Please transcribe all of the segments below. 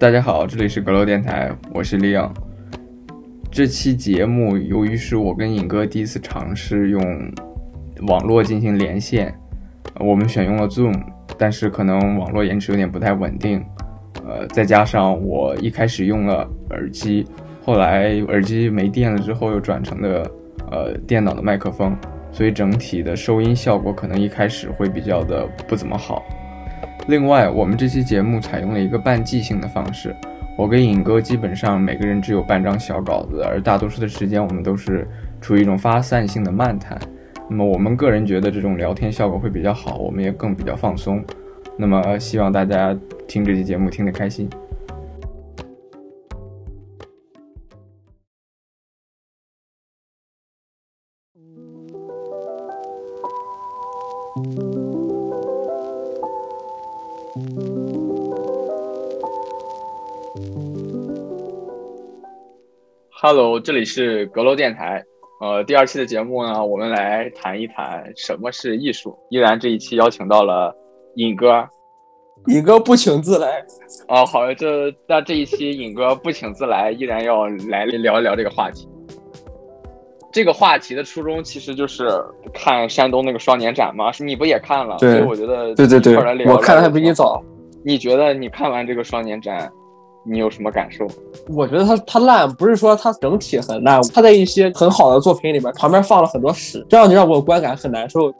大家好，这里是阁楼电台，我是李颖。这期节目由于是我跟尹哥第一次尝试用网络进行连线，我们选用了 Zoom，但是可能网络延迟有点不太稳定，呃，再加上我一开始用了耳机，后来耳机没电了之后又转成了呃电脑的麦克风，所以整体的收音效果可能一开始会比较的不怎么好。另外，我们这期节目采用了一个半即兴的方式，我跟尹哥基本上每个人只有半张小稿子，而大多数的时间我们都是处于一种发散性的漫谈。那么我们个人觉得这种聊天效果会比较好，我们也更比较放松。那么希望大家听这期节目听得开心。Hello，这里是阁楼电台。呃，第二期的节目呢，我们来谈一谈什么是艺术。依然这一期邀请到了尹哥，尹哥不请自来。哦，好，这那这一期尹哥不请自来，依然要来聊一聊这个话题。这个话题的初衷其实就是看山东那个双年展嘛，你不也看了？对，我觉得对对对，我看的还比你早。你觉得你看完这个双年展？你有什么感受？我觉得他他烂，不是说他整体很烂，他在一些很好的作品里面旁边放了很多屎，这样就让我观感很难受。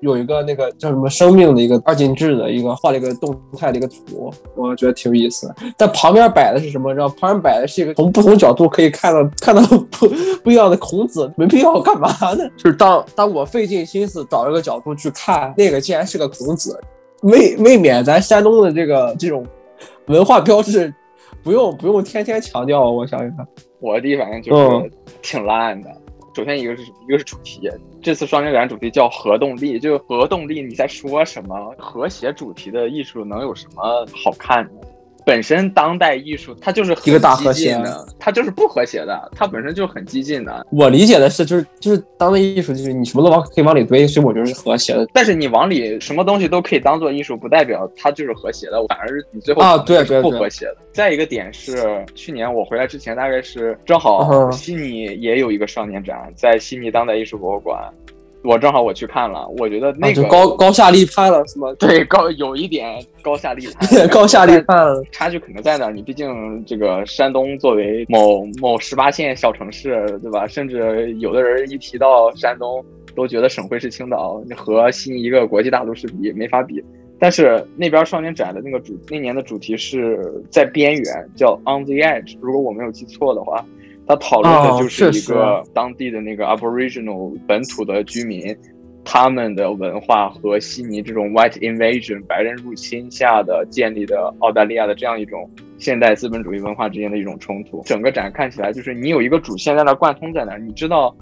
有一个那个叫什么生命的一个二进制的一个画了一个动态的一个图，我觉得挺有意思的。但旁边摆的是什么？知道旁边摆的是一个从不同角度可以看到看到不不一样的孔子，没必要干嘛呢？就是当当我费尽心思找一个角度去看那个，竟然是个孔子，未未免咱山东的这个这种文化标志。不用不用天天强调，我想想，我的第一反应就是挺烂的。首先一个是一个是主题，这次双年展主题叫核动力，就核动力，你在说什么？和谐主题的艺术能有什么好看的？本身当代艺术它就是一个大和谐的，它就是不和谐的，它本身就很激进的。我理解的是，就是就是当代艺术就是你什么都往可以往里堆，所以我觉得是和谐的。但是你往里什么东西都可以当做艺术，不代表它就是和谐的，反而是你最后啊对对不和谐的。再一个点是，去年我回来之前，大概是正好悉尼也有一个少年展，在悉尼当代艺术博物馆。我正好我去看了，我觉得那个高高下立判了，是吗？对，高有一点高下立判，高下立判，差距肯定在那儿。你毕竟这个山东作为某某十八线小城市，对吧？甚至有的人一提到山东，都觉得省会是青岛，和悉尼一个国际大都市比没法比。但是那边少年展的那个主那年的主题是在边缘，叫 On the Edge，如果我没有记错的话。他讨论的就是一个当地的那个 Aboriginal 本土的居民，他们的文化和悉尼这种 White Invasion 白人入侵下的建立的澳大利亚的这样一种现代资本主义文化之间的一种冲突。整个展看起来就是你有一个主线在那贯通在那，你知道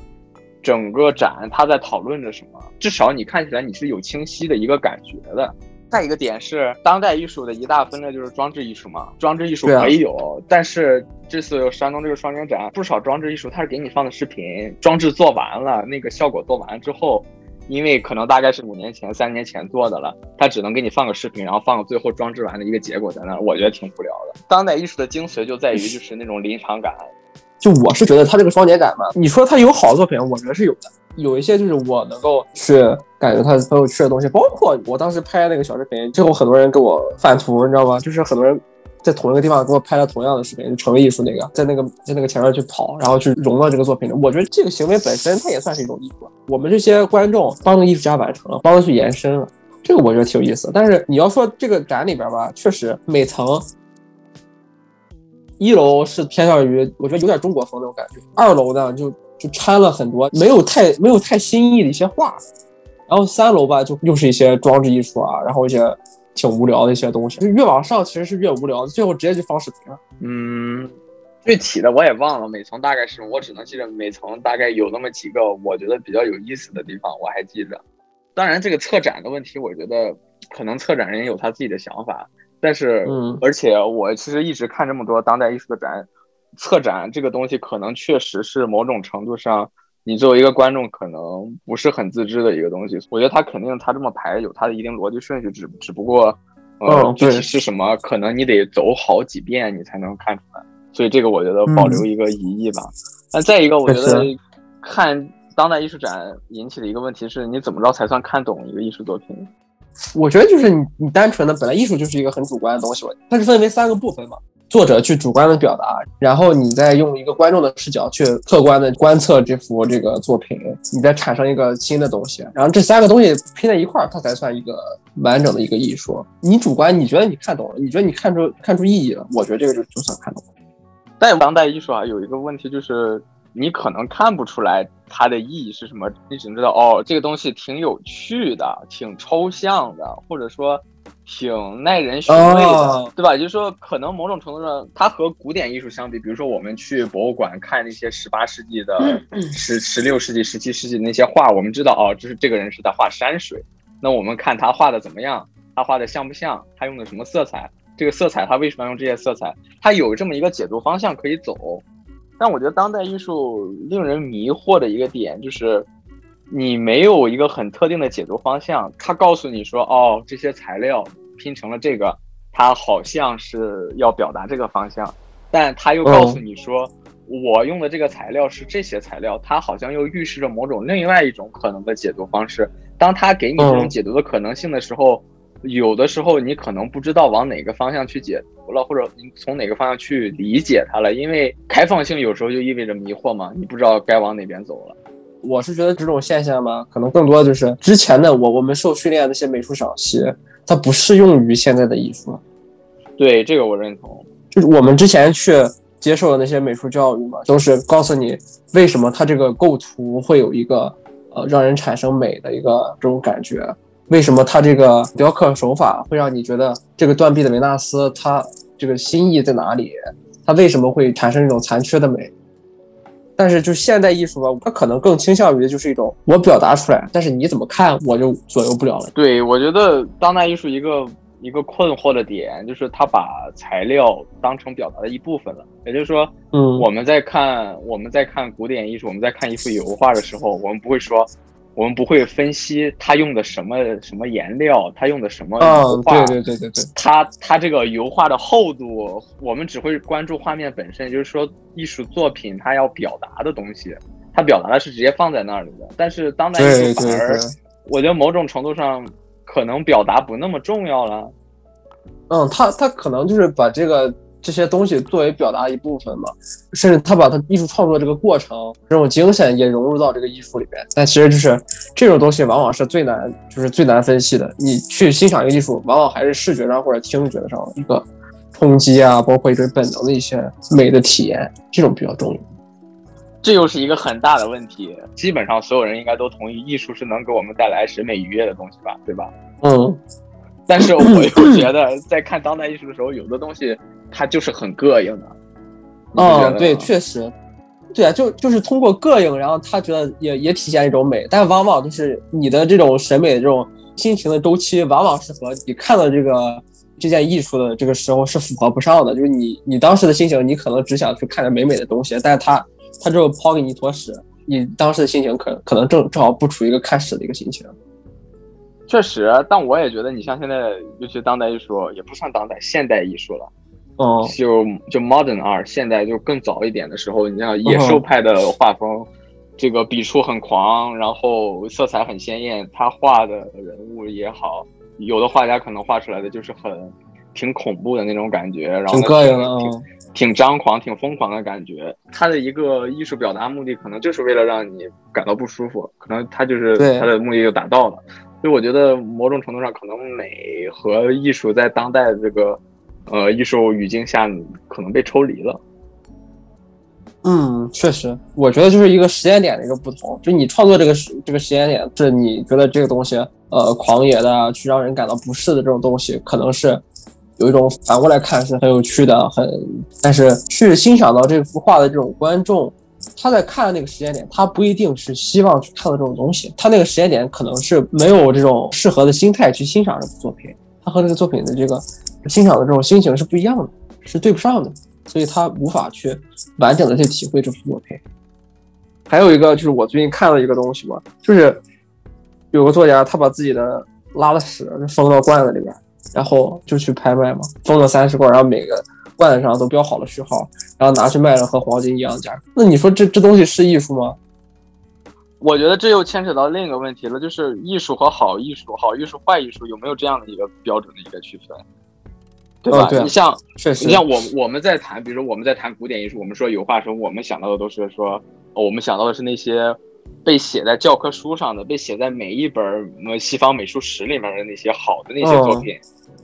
整个展他在讨论着什么，至少你看起来你是有清晰的一个感觉的。再一个点是，当代艺术的一大分类就是装置艺术嘛，装置艺术可以有，但是这次山东这个双年展，不少装置艺术它是给你放的视频，装置做完了，那个效果做完之后，因为可能大概是五年前、三年前做的了，它只能给你放个视频，然后放个最后装置完的一个结果在那儿，我觉得挺无聊的。当代艺术的精髓就在于 就是那种临场感。就我是觉得他这个双年展嘛，你说他有好作品，我觉得是有的。有一些就是我能够去感觉他很有趣的东西，包括我当时拍那个小视频，最后很多人给我返图，你知道吗？就是很多人在同一个地方给我拍了同样的视频，就成为艺术那个，在那个在那个前面去跑，然后去融到这个作品里。我觉得这个行为本身它也算是一种艺术。我们这些观众帮艺术家完成了，帮他去延伸了，这个我觉得挺有意思。但是你要说这个展里边吧，确实每层。一楼是偏向于，我觉得有点中国风那种感觉。二楼呢，就就掺了很多没有太没有太新意的一些画。然后三楼吧，就又是一些装置艺术啊，然后一些挺无聊的一些东西。就越往上其实是越无聊，最后直接就放视频了。嗯，具体的我也忘了，每层大概是我只能记得每层大概有那么几个我觉得比较有意思的地方，我还记着。当然，这个策展的问题，我觉得可能策展人有他自己的想法。但是，嗯，而且我其实一直看这么多当代艺术的展，策展这个东西可能确实是某种程度上，你作为一个观众可能不是很自知的一个东西。我觉得他肯定他这么排有他的一定逻辑顺序，只只不过呃，具体是什么，可能你得走好几遍你才能看出来。所以这个我觉得保留一个疑义吧。那再一个，我觉得看当代艺术展引起的一个问题是，你怎么着才算看懂一个艺术作品？我觉得就是你，你单纯的本来艺术就是一个很主观的东西，它是分为三个部分嘛。作者去主观的表达，然后你再用一个观众的视角去客观的观测这幅这个作品，你再产生一个新的东西，然后这三个东西拼在一块儿，它才算一个完整的一个艺术。你主观，你觉得你看懂了，你觉得你看出看出意义了，我觉得这个就就算看懂了。但当代艺术啊，有一个问题就是，你可能看不出来它的意义是什么，你只能知道哦，这个东西挺有趣的，挺抽象的，或者说挺耐人寻味的，对吧？就是说，可能某种程度上，它和古典艺术相比，比如说我们去博物馆看那些十八世纪的、十十六世纪、十七世纪那些画，我们知道哦，就是这个人是在画山水，那我们看他画的怎么样，他画的像不像，他用的什么色彩。这个色彩，他为什么要用这些色彩？他有这么一个解读方向可以走，但我觉得当代艺术令人迷惑的一个点就是，你没有一个很特定的解读方向。他告诉你说，哦，这些材料拼成了这个，它好像是要表达这个方向，但他又告诉你说，我用的这个材料是这些材料，它好像又预示着某种另外一种可能的解读方式。当它给你这种解读的可能性的时候。有的时候你可能不知道往哪个方向去解读了，或者你从哪个方向去理解它了，因为开放性有时候就意味着迷惑嘛，你不知道该往哪边走了。我是觉得这种现象嘛，可能更多就是之前的我我们受训练那些美术赏析，它不适用于现在的艺术。对这个我认同，就是我们之前去接受的那些美术教育嘛，都是告诉你为什么它这个构图会有一个呃让人产生美的一个这种感觉。为什么他这个雕刻手法会让你觉得这个断臂的维纳斯，他这个心意在哪里？他为什么会产生一种残缺的美？但是就现代艺术吧，它可能更倾向于就是一种我表达出来，但是你怎么看我就左右不了了。对，我觉得当代艺术一个一个困惑的点就是它把材料当成表达的一部分了。也就是说，嗯，我们在看我们在看古典艺术，我们在看一幅油画的时候，我们不会说。我们不会分析他用的什么什么颜料，他用的什么油画，对对对对对，他他这个油画的厚度，我们只会关注画面本身，就是说艺术作品它要表达的东西，它表达的是直接放在那里的。但是当代艺术反而，我觉得某种程度上可能表达不那么重要了。嗯，他他可能就是把这个。这些东西作为表达一部分嘛，甚至他把他艺术创作这个过程这种精神也融入到这个艺术里面。但其实就是这种东西往往是最难，就是最难分析的。你去欣赏一个艺术，往往还是视觉上或者听觉上的一个冲击啊，包括一种本能的一些美的体验，这种比较重要。这又是一个很大的问题。基本上所有人应该都同意，艺术是能给我们带来审美愉悦的东西吧？对吧？嗯。但是我又觉得，在看当代艺术的时候，有的东西。它就是很膈应的，嗯，对，确实，对啊，就就是通过膈应，然后他觉得也也体现一种美，但往往就是你的这种审美的这种心情的周期，往往是和你看到这个这件艺术的这个时候是符合不上的。就是你你当时的心情，你可能只想去看点美美的东西，但是他他之后抛给你一坨屎，你当时的心情可可能正正好不处于一个看屎的一个心情。确实，但我也觉得你像现在，尤其当代艺术也不算当代，现代艺术了。哦，就就 modern art，现代就更早一点的时候，你像野兽派的画风，这个笔触很狂，然后色彩很鲜艳，他画的人物也好，有的画家可能画出来的就是很挺恐怖的那种感觉，然后挺挺张狂、挺疯狂的感觉。他的一个艺术表达目的，可能就是为了让你感到不舒服，可能他就是他的目的就达到了。所以我觉得某种程度上，可能美和艺术在当代的这个。呃，艺术语境下可能被抽离了。嗯，确实，我觉得就是一个时间点的一个不同。就你创作这个时这个时间点，是你觉得这个东西，呃，狂野的，去让人感到不适的这种东西，可能是有一种反过来看是很有趣的，很。但是去欣赏到这幅画的这种观众，他在看的那个时间点，他不一定是希望去看到这种东西，他那个时间点可能是没有这种适合的心态去欣赏这幅作品，他和这个作品的这个。欣赏的这种心情是不一样的，是对不上的，所以他无法去完整的去体会这幅作品。还有一个就是我最近看了一个东西嘛，就是有个作家他把自己的拉的屎封到罐子里边，然后就去拍卖嘛，封了三十罐，然后每个罐子上都标好了序号，然后拿去卖了和黄金一样的价格。那你说这这东西是艺术吗？我觉得这又牵扯到另一个问题了，就是艺术和好艺术、好艺术、坏艺术有没有这样的一个标准的一个区分，对吧？对你像确实，你像我我们在谈，比如说我们在谈古典艺术，我们说油画时候，我们想到的都是说，哦我们想到的是那些被写在教科书上的，被写在每一本呃西方美术史里面的那些好的那些作品，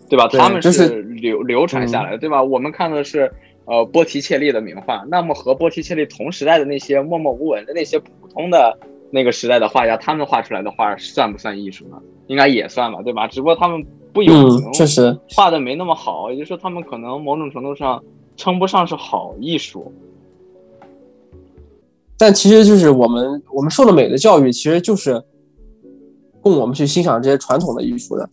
对吧？他们就是流流传下来的，对吧？我们看的是呃波提切利的名画，那么和波提切利同时代的那些默默无闻的那些普通的那个时代的画家，他们画出来的画算不算艺术呢？应该也算吧，对吧？只不过他们不有确实，画的没那么好，也就是说他们可能某种程度上称不上是好艺术。但其实就是我们我们受的美的教育，其实就是供我们去欣赏这些传统的艺术的。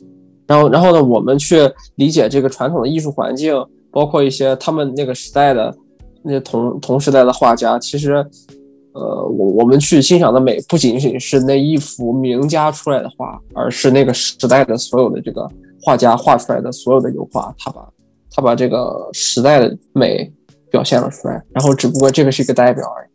然后，然后呢，我们去理解这个传统的艺术环境，包括一些他们那个时代的那些同同时代的画家，其实，呃，我我们去欣赏的美，不仅仅是那一幅名家出来的画，而是那个时代的所有的这个画家画出来的所有的油画，他把他把这个时代的美表现了出来。然后，只不过这个是一个代表而已。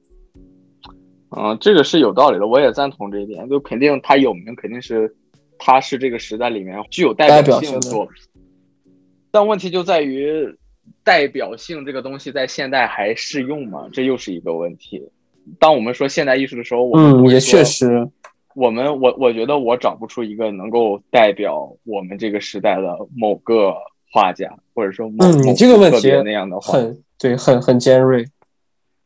嗯，这个是有道理的，我也赞同这一点。就肯定他有名，肯定是他是这个时代里面具有代表性的作品。但问题就在于，代表性这个东西在现代还适用吗？这又是一个问题。当我们说现代艺术的时候，我也确实，我们我我觉得我找不出一个能够代表我们这个时代的某个画家，或者说某嗯，某你这个问特题别那样的话。很对，很很尖锐。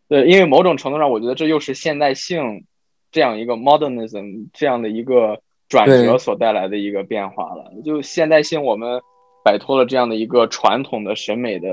对，因为某种程度上，我觉得这又是现代性这样一个 modernism 这样的一个转折所带来的一个变化了。就现代性，我们摆脱了这样的一个传统的审美的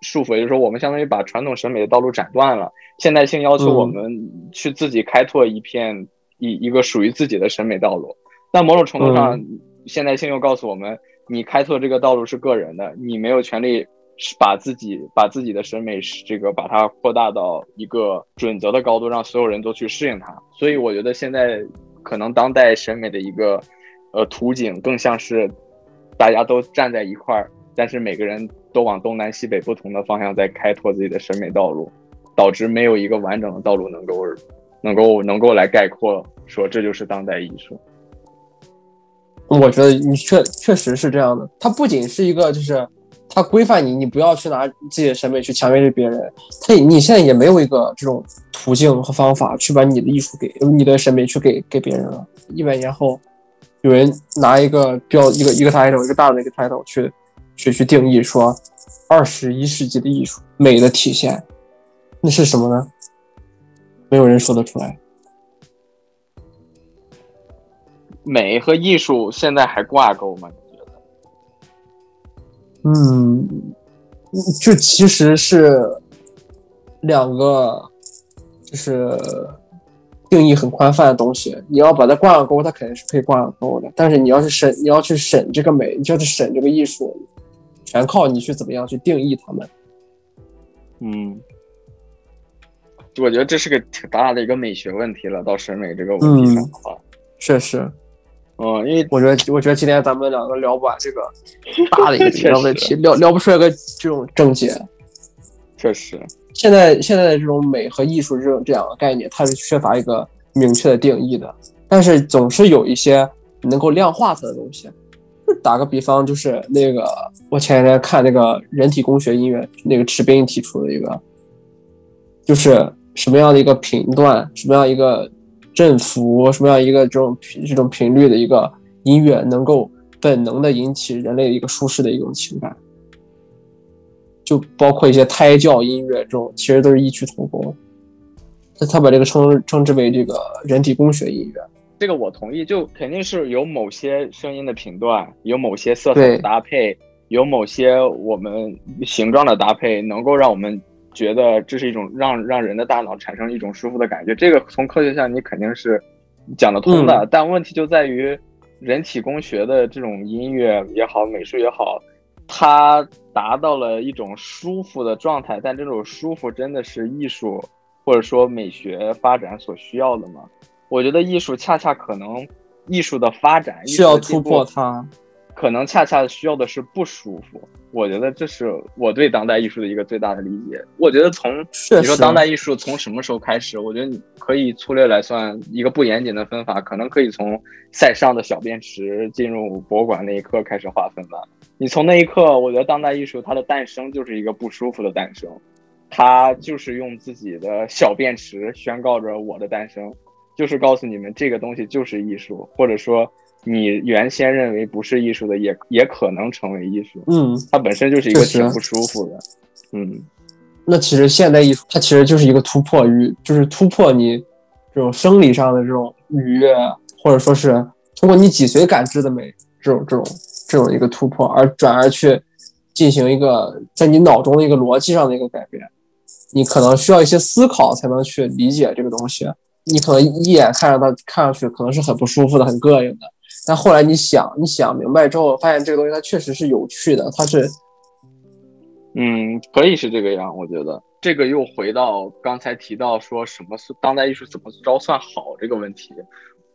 束缚，也就是说，我们相当于把传统审美的道路斩断了。现代性要求嗯我们去自己开拓一片一一个属于自己的审美道路。但某种程度上，现代性又告诉我们，你开拓这个道路是个人的，你没有权利是把自己把自己的审美是这个把它扩大到一个准则的高度，让所有人都去适应它。所以我觉得现在可能当代审美的一个呃图景，更像是大家都站在一块儿，但是每个人都往东南西北不同的方向在开拓自己的审美道路，导致没有一个完整的道路能够能够能够来概括说这就是当代艺术。我觉得你确确实是这样的。它不仅是一个，就是它规范你，你不要去拿自己的审美去强约别人。它你现在也没有一个这种途径和方法去把你的艺术给你的审美去给给别人了。一百年后，有人拿一个标一个一个 title 一个大的一个 title 去去去定义说，二十一世纪的艺术美的体现，那是什么呢？没有人说得出来。美和艺术现在还挂钩吗？你觉得？嗯，就其实是两个，就是定义很宽泛的东西。你要把它挂上钩，它肯定是可以挂上钩的。但是你要是审，你要去审这个美，你就要去审这个艺术，全靠你去怎么样去定义它们。嗯，我觉得这是个挺大的一个美学问题了。到审美这个问题上的话，确实，嗯，因为我觉得，我觉得今天咱们两个聊不完这个大的一个 确实聊问题，聊聊不出来个这种症结。确实，现在现在的这种美和艺术这种这两个概念，它是缺乏一个明确的定义的，但是总是有一些能够量化它的东西。就打个比方，就是那个我前几天看那个人体工学音乐，那个池斌提出的一个，就是什么样的一个频段，什么样一个振幅，什么样一个这种这种频率的一个音乐，能够本能的引起人类一个舒适的一种情感。就包括一些胎教音乐这种，其实都是异曲同工。他他把这个称称之为这个人体工学音乐。这个我同意，就肯定是有某些声音的频段，有某些色彩的搭配，有某些我们形状的搭配，能够让我们觉得这是一种让让人的大脑产生一种舒服的感觉。这个从科学上你肯定是讲得通的，但问题就在于人体工学的这种音乐也好，美术也好，它达到了一种舒服的状态，但这种舒服真的是艺术或者说美学发展所需要的吗？我觉得艺术恰恰可能，艺术的发展需要突破它。可能恰恰需要的是不舒服。我觉得这是我对当代艺术的一个最大的理解。我觉得从你说当代艺术从什么时候开始，我觉得你可以粗略来算一个不严谨的分法，可能可以从塞尚的小便池进入博物馆那一刻开始划分吧。你从那一刻，我觉得当代艺术它的诞生就是一个不舒服的诞生，它就是用自己的小便池宣告着我的诞生，就是告诉你们这个东西就是艺术，或者说。你原先认为不是艺术的，也也可能成为艺术。嗯，它本身就是一个挺不舒服的。嗯，那其实现代艺术它其实就是一个突破与，就是突破你这种生理上的这种愉悦，或者说是通过你脊髓感知的美这种这种这种一个突破，而转而去进行一个在你脑中的一个逻辑上的一个改变。你可能需要一些思考才能去理解这个东西。你可能一眼看着它，看上去可能是很不舒服的、很膈应的。但后来你想，你想明白之后，发现这个东西它确实是有趣的，它是，嗯，可以是这个样。我觉得这个又回到刚才提到说什么是当代艺术怎么着算好这个问题。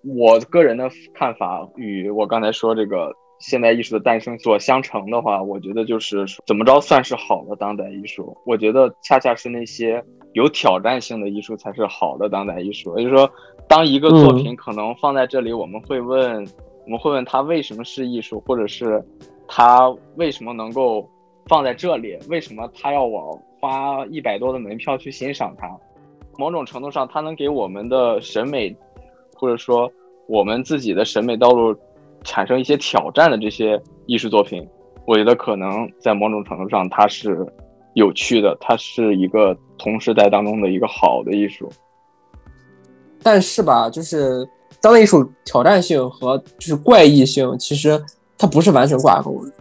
我个人的看法与我刚才说这个现代艺术的诞生所相成的话，我觉得就是怎么着算是好的当代艺术。我觉得恰恰是那些有挑战性的艺术才是好的当代艺术。也就是说，当一个作品可能放在这里，我们会问。我们会问他为什么是艺术，或者是他为什么能够放在这里？为什么他要我花一百多的门票去欣赏它？某种程度上，它能给我们的审美，或者说我们自己的审美道路产生一些挑战的这些艺术作品，我觉得可能在某种程度上它是有趣的，它是一个同时代当中的一个好的艺术。但是吧，就是。当代艺术挑战性和就是怪异性，其实它不是完全挂钩的。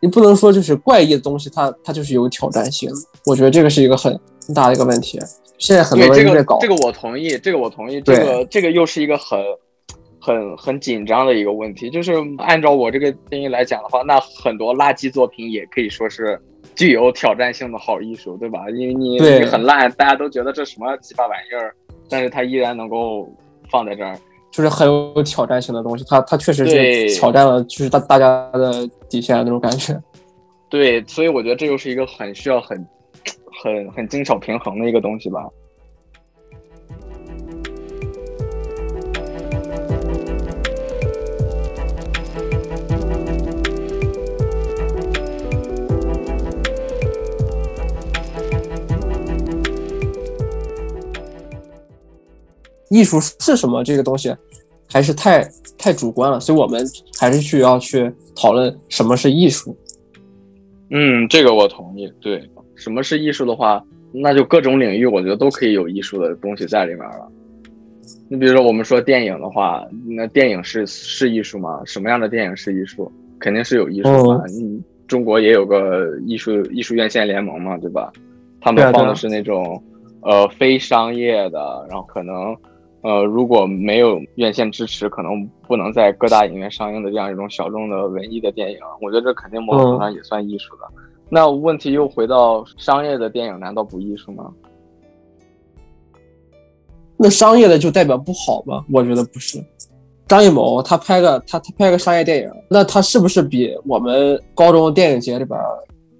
你不能说就是怪异的东西，它它就是有挑战性。我觉得这个是一个很很大的一个问题。现在很多人在搞这个，我同意，这个我同意。这个这个又是一个很很很紧张的一个问题。就是按照我这个定义来讲的话，那很多垃圾作品也可以说是具有挑战性的好艺术，对吧？因为你你很烂，大家都觉得这什么鸡巴玩意儿，但是它依然能够。放在这儿就是很有挑战性的东西，它它确实是挑战了，就是大大家的底线那种感觉。对，所以我觉得这又是一个很需要很很很精巧平衡的一个东西吧。艺术是什么？这个东西还是太太主观了，所以我们还是需要去讨论什么是艺术。嗯，这个我同意。对，什么是艺术的话，那就各种领域，我觉得都可以有艺术的东西在里面了。你比如说，我们说电影的话，那电影是是艺术吗？什么样的电影是艺术？肯定是有艺术嘛。嗯，中国也有个艺术艺术院线联盟嘛，对吧？他们放的是那种呃非商业的，然后可能。呃，如果没有院线支持，可能不能在各大影院上映的这样一种小众的文艺的电影，我觉得这肯定某种程度上也算艺术的。那问题又回到商业的电影，难道不艺术吗？那商业的就代表不好吗？我觉得不是。张艺谋他拍个他他拍个商业电影，那他是不是比我们高中电影节里边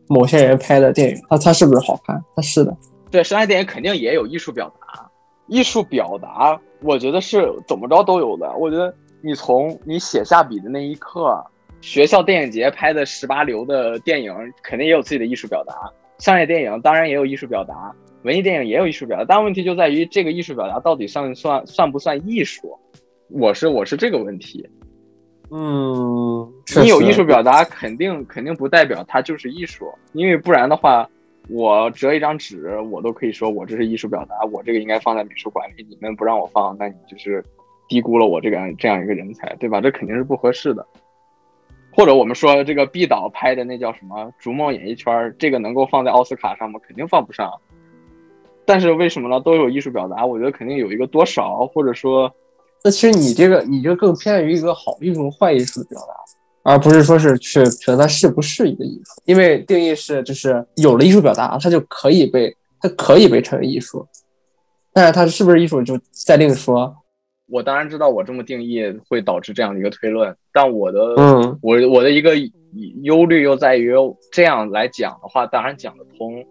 某些人拍的电影，他他是不是好看？他是的。对，商业电影肯定也有艺术表达，艺术表达。我觉得是怎么着都有的。我觉得你从你写下笔的那一刻，学校电影节拍的十八流的电影，肯定也有自己的艺术表达。商业电影当然也有艺术表达，文艺电影也有艺术表达。但问题就在于这个艺术表达到底算算算不算艺术？我是我是这个问题。嗯，你有艺术表达，肯定肯定不代表它就是艺术，因为不然的话。我折一张纸，我都可以说我这是艺术表达，我这个应该放在美术馆里。你们不让我放，那你就是低估了我这个这样一个人才，对吧？这肯定是不合适的。或者我们说这个毕导拍的那叫什么《逐梦演艺圈》，这个能够放在奥斯卡上吗？肯定放不上。但是为什么呢？都有艺术表达，我觉得肯定有一个多少，或者说，那其实你这个你就更偏向于一个好艺术和、坏艺术的表达。而不是说是去觉得它是不是一个艺术，因为定义是就是有了艺术表达，它就可以被它可以被称为艺术，但是它是不是艺术就再另说。我当然知道我这么定义会导致这样的一个推论，但我的，嗯，我我的一个忧虑又在于这样来讲的话，当然讲得通，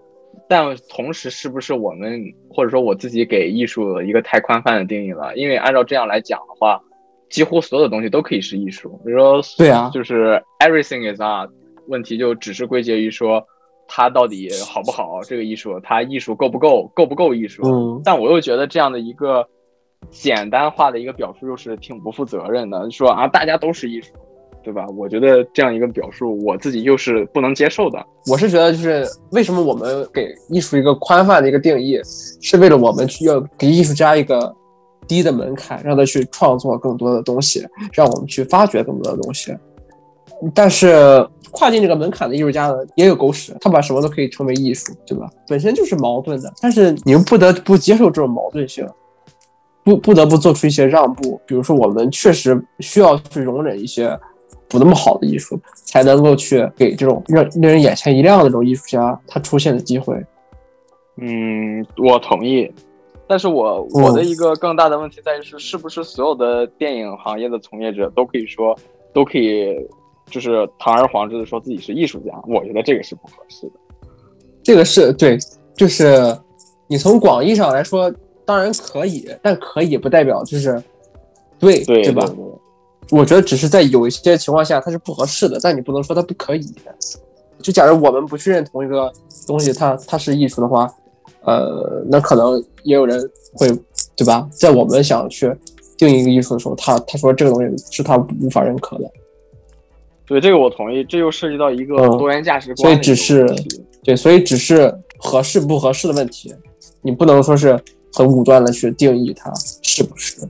但同时是不是我们或者说我自己给艺术一个太宽泛的定义了？因为按照这样来讲的话，几乎所有的东西都可以是艺术。比如说，对啊，就是 everything is art，问题就只是归结于说它到底好不好，这个艺术它艺术够不够，够不够艺术？嗯，但我又觉得这样的一个。简单化的一个表述又是挺不负责任的，说啊大家都是艺术，对吧？我觉得这样一个表述我自己又是不能接受的。我是觉得就是为什么我们给艺术一个宽泛的一个定义，是为了我们去要给艺术家一个低的门槛，让他去创作更多的东西，让我们去发掘更多的东西。但是跨进这个门槛的艺术家呢，也有狗屎，他把什么都可以称为艺术，对吧？本身就是矛盾的，但是你又不得不接受这种矛盾性。不不得不做出一些让步，比如说我们确实需要去容忍一些不那么好的艺术，才能够去给这种让令人眼前一亮的这种艺术家他出现的机会。嗯，我同意，但是我我的一个更大的问题在于是，是不是所有的电影行业的从业者都可以说都可以就是堂而皇之的说自己是艺术家？我觉得这个是不合适的。这个是对，就是你从广义上来说。当然可以，但可以不代表就是对，对吧？我觉得只是在有一些情况下它是不合适的，但你不能说它不可以。就假如我们不去认同一个东西，它它是艺术的话，呃，那可能也有人会，对吧？在我们想去定义一个艺术的时候，他他说这个东西是他无法认可的。对，这个我同意。这又涉及到一个多元价值观，所以只是对，所以只是合适不合适的问题，你不能说是。很武断的去定义它是不是？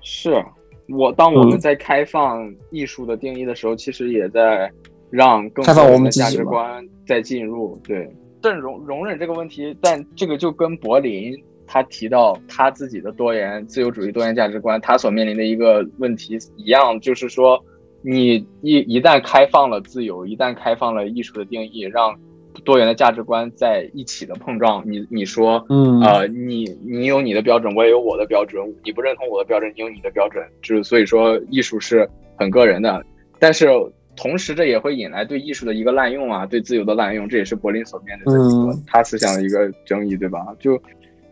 是我当我们在开放艺术的定义的时候，其实也在让更开放我们的价值观在进入。对，但容容忍这个问题，但这个就跟柏林他提到他自己的多元自由主义多元价值观，他所面临的一个问题一样，就是说，你一一旦开放了自由，一旦开放了艺术的定义，让。多元的价值观在一起的碰撞，你你说，嗯，呃，你你有你的标准，我也有我的标准，你不认同我的标准，你有你的标准，就是所以说艺术是很个人的，但是同时这也会引来对艺术的一个滥用啊，对自由的滥用，这也是柏林所面对的一个他思想的一个争议，对吧？就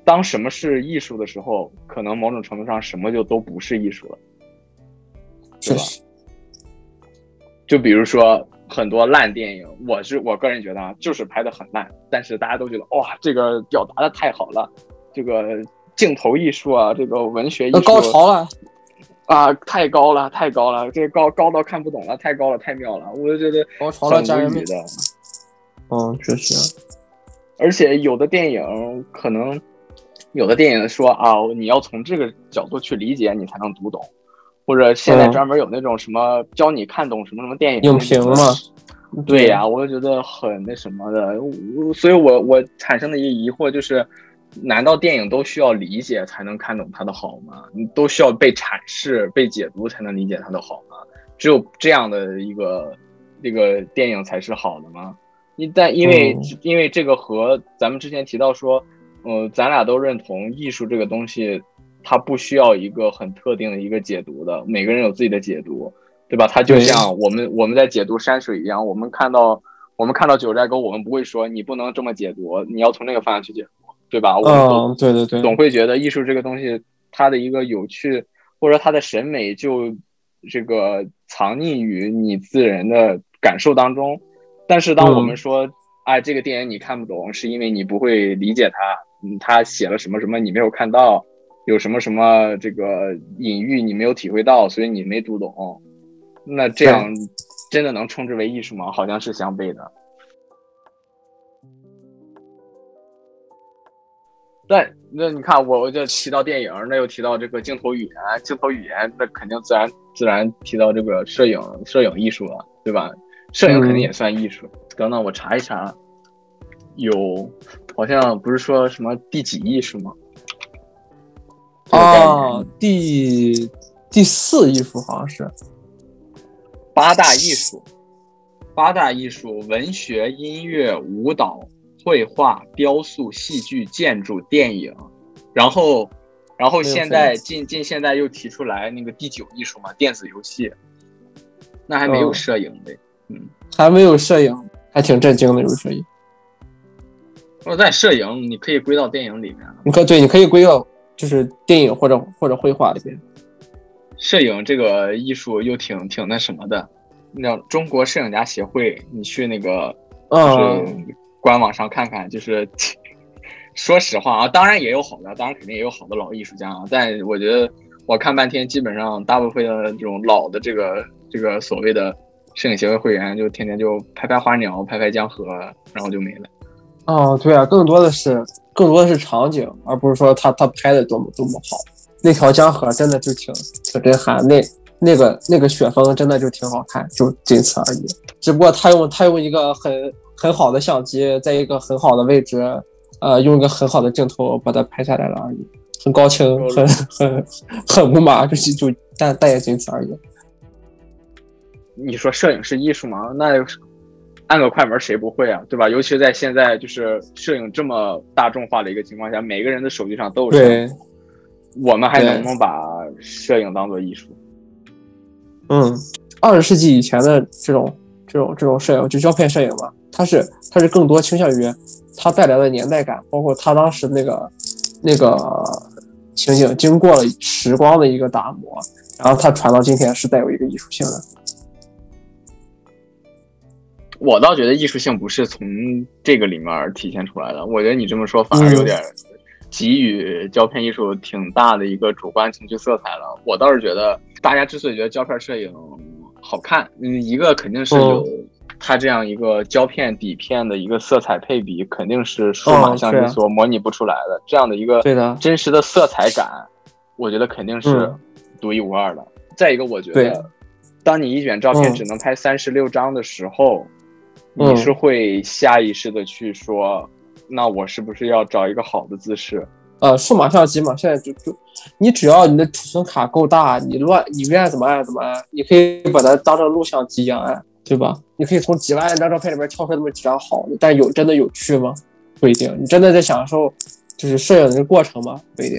当什么是艺术的时候，可能某种程度上什么就都不是艺术了，对吧？就比如说。很多烂电影，我是我个人觉得啊，就是拍的很烂，但是大家都觉得哇，这个表达的太好了，这个镜头艺术啊，这个文学艺术高潮了啊，太高了，太高了，这高高到看不懂了，太高了，太妙了，我就觉得高潮了，嗯，确实，而且有的电影可能有的电影说啊，你要从这个角度去理解，你才能读懂。或者现在专门有那种什么教你看懂什么什么电影影评吗？对呀，我就觉得很那什么的，所以我我产生的一个疑惑就是，难道电影都需要理解才能看懂它的好吗？你都需要被阐释、被解读才能理解它的好吗？只有这样的一个这个电影才是好的吗？一旦因为因为这个和咱们之前提到说，呃，咱俩都认同艺术这个东西。它不需要一个很特定的一个解读的，每个人有自己的解读，对吧？它就像我们我们在解读山水一样，我们看到我们看到九寨沟，我们不会说你不能这么解读，你要从那个方向去解读，对吧？嗯，对对对，总会觉得艺术这个东西，它的一个有趣或者它的审美就这个藏匿于你自人的感受当中。但是当我们说，哎，这个电影你看不懂，是因为你不会理解它，嗯，他写了什么什么你没有看到。有什么什么这个隐喻你没有体会到，所以你没读懂，那这样真的能称之为艺术吗？好像是相悖的。但那你看，我我就提到电影，那又提到这个镜头语言，镜头语言，那肯定自然自然提到这个摄影，摄影艺术了，对吧？摄影肯定也算艺术。等等，我查一查，有好像不是说什么第几艺术吗？哦，第第四艺术好像是八大艺术，八大艺术：文学、音乐、舞蹈、绘画、雕塑、戏剧、建筑、电影。然后，然后现在近近现在又提出来那个第九艺术嘛，电子游戏，那还没有嗯摄影呗。嗯，还没有摄影，还挺震惊的，有摄影。我在摄影，你可以归到电影里面了。你可对，你可以归到就是电影或者或者绘画里边。摄影这个艺术又挺挺那什么的，你知道中国摄影家协会，你去那个就嗯，是官网上看看，就是 说实话啊，当然也有好的，当然肯定也有好的老艺术家啊，但我觉得我看半天，基本上大部分的这种老的这个这个所谓的摄影协会会员，就天天就拍拍花鸟，拍拍江河，然后就没了。哦，对啊，更多的是更多的是场景，而不是说他他拍的多么多么好。那条江河真的就挺挺震撼，那那个那个雪峰真的就挺好看，就仅此而已。只不过他用他用一个很很好的相机，在一个很好的位置，呃，用一个很好的镜头把它拍下来了而已，很高清，很很 很无码，就就但但也仅此而已。你说摄影是艺术吗？那按个快门谁不会啊，对吧？尤其在现在就是摄影这么大众化的一个情况下，每个人的手机上都有摄影对，我们还能不能把摄影当做艺术？嗯，二十世纪以前的这种这种这种摄影，就胶片摄影嘛，它是它是更多倾向于它带来的年代感，包括它当时那个那个情景经过了时光的一个打磨，然后它传到今天是带有一个艺术性的。我倒觉得艺术性不是从这个里面体现出来的，我觉得你这么说反而有点给予胶片艺术挺大的一个主观情绪色彩了。我倒是觉得，大家之所以觉得胶片摄影好看，嗯，一个肯定是有它这样一个胶片底片的一个色彩配比，肯定是数码相机所模拟不出来的。这样的一个真实的色彩感，我觉得肯定是嗯独一无二的。再一个，我觉得，当你一卷照片嗯只能拍三十六张的时候，嗯你是会下意识的去说，那我是不是要找一个好的姿势？呃，数码相机嘛，现在就就你只要你的储存卡够大，你乱你愿意怎么按怎么按，你可以把它当成录像机一样按，对吧？你可以从几万张照片里面挑出那么几张好的，但有真的有趣吗？不一定。你真的在享受就是摄影的过程吗？不一定。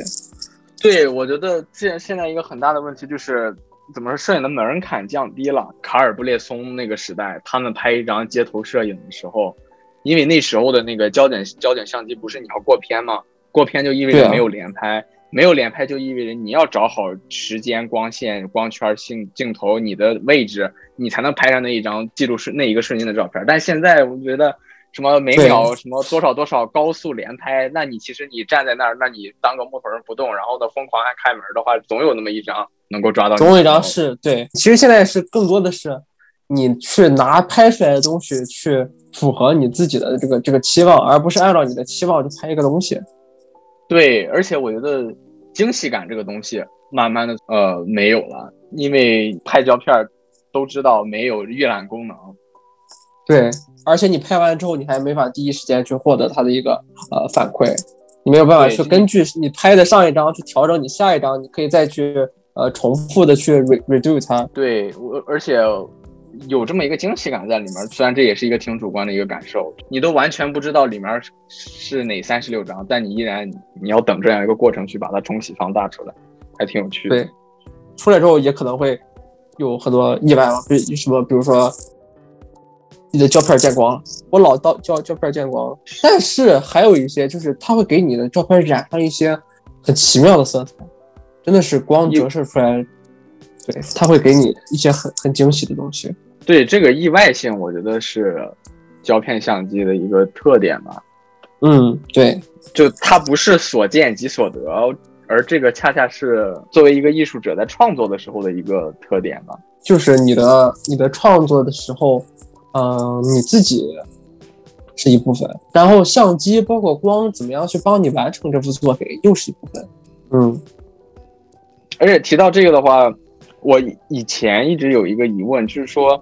对，我觉得现现在一个很大的问题就是，怎么说，摄影的门槛降低了。卡尔布列松那个时代，他们拍一张街头摄影的时候，因为那时候的那个焦点焦点相机不是你要过片吗？过片就意味着没有连拍，没有连拍就意味着你要找好时间、光线、光圈、镜镜头、你的位置，你才能拍上那一张记录瞬那一个瞬间的照片。但现在我觉得。什么每秒什么多少多少高速连拍？那你其实你站在那儿，那你当个木头人不动，然后呢疯狂按开门的话，总有那么一张能够抓到。总有一张是对。其实现在是更多的是你去拿拍出来的东西去符合你自己的这个这个期望，而不是按照你的期望去拍一个东西。对，而且我觉得惊喜感这个东西慢慢的呃没有了，因为拍胶片都知道没有预览功能。对，而且你拍完之后，你还没法第一时间去获得它的一个呃反馈，你没有办法去根据你拍的上一张去调整你下一张，你可以再去呃重复的去 re redo 它。对，我而且有这么一个惊喜感在里面，虽然这也是一个挺主观的一个感受，你都完全不知道里面是哪三十六张，但你依然你要等这样一个过程去把它重启放大出来，还挺有趣的。对，出来之后也可能会有很多意外嘛，比什么，比如说。你的胶片见光了，我老到胶胶片见光了，但是还有一些就是它会给你的照片染上一些很奇妙的色彩，真的是光折射出来，对，它会给你一些很很惊喜的东西。对这个意外性，我觉得是胶片相机的一个特点吧。嗯，对，就它不是所见即所得，而这个恰恰是作为一个艺术者在创作的时候的一个特点吧。就是你的你的创作的时候。嗯、呃，你自己是一部分，然后相机包括光怎么样去帮你完成这幅作品又是一部分。嗯，而且提到这个的话，我以前一直有一个疑问，就是说，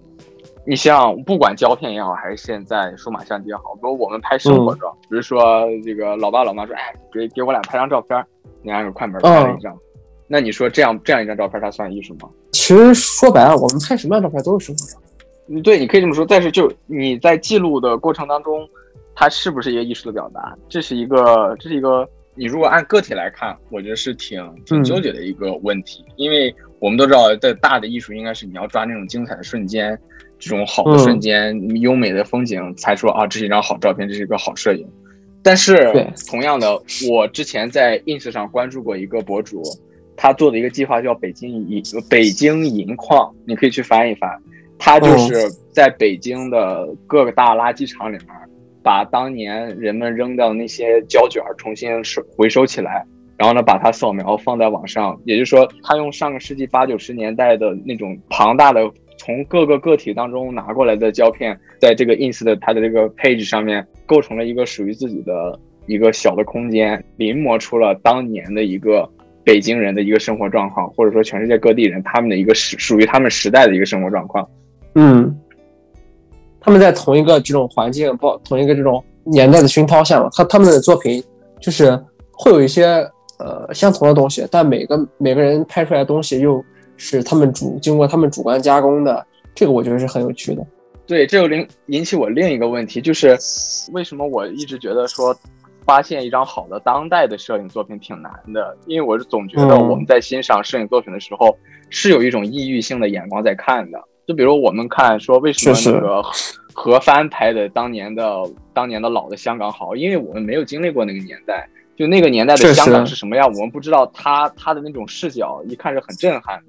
你像不管胶片也好，还是现在数码相机也好，比如我们拍生活照，嗯、比如说这个老爸老妈说，哎，给给我俩拍张照片，你按个快门拍了一张，嗯、那你说这样这样一张照片，它算艺术吗？其实说白了，我们拍什么样的照片都是生活照。对，你可以这么说，但是就你在记录的过程当中，它是不是一个艺术的表达？这是一个，这是一个你如果按个体来看，我觉得是挺挺嗯。纠结的一个问题，因为我们都知道，在大的艺术应该是你要抓那种精彩的瞬间，这种好的嗯。瞬间、优美的风景，才说啊，这是一张好照片，这是一个好摄影。但是同样的，我之前在 ins 上关注过一个博主，他做的一个计划叫北京银北京银矿，你可以去翻一翻。他就是在北京的各个大垃圾场里面，把当年人们扔掉的那些胶卷重新收回收起来，然后呢，把它扫描放在网上。也就是说，他用上个世纪八九十年代的那种庞大的从各个个体当中拿过来的胶片，在这个 ins 的它的这个 page 上面构成了一个属于自己的一个小的空间，临摹出了当年的一个北京人的一个生活状况，或者说全世界各地人他们的一个时属于他们时代的一个生活状况。嗯，他们在同一个这种环境，包同一个这种年代的熏陶下嘛，他他们的作品就是会有一些呃相同的东西，但每个每个人拍出来的东西又是他们主经过他们主观加工的，这个我觉得是很有趣的。对，这就引引起我另一个问题，就是为什么我一直觉得说发现一张好的当代的摄影作品挺难的，因为我是总觉得嗯我们在欣赏摄影作品的时候是有一种异域性的眼光在看的。就比如我们看说为什么那个何帆拍的当年的当年的老的香港好，因为我们没有经历过那个年代，就那个年代的香港是什么样，我们不知道他他的那种视角一看是很震撼。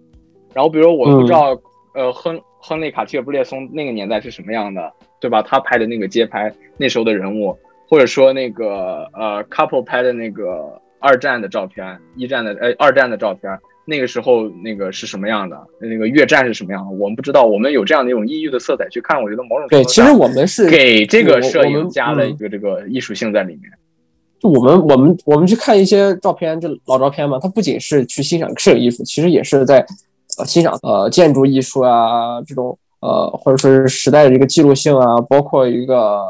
然后比如我们不嗯知道、呃亨亨利卡提尔布列松那个年代是什么样的，对吧？他拍的那个街拍，那时候的人物，或者说那个呃 couple 拍的那个二战的照片，一战的呃二战的照片，那个时候那个是什么样的？那个越战是什么样的？我们不知道，我们有这样的一种异域的色彩去看，我觉得某种程对，其实我们是给这个摄影加了一个这个艺术性在里面。就我们我们我们去看一些照片，就老照片嘛，它不仅是去欣赏摄影艺术，其实也是在呃欣赏呃建筑艺术啊这种呃或者说是时代的一个记录性啊，包括一个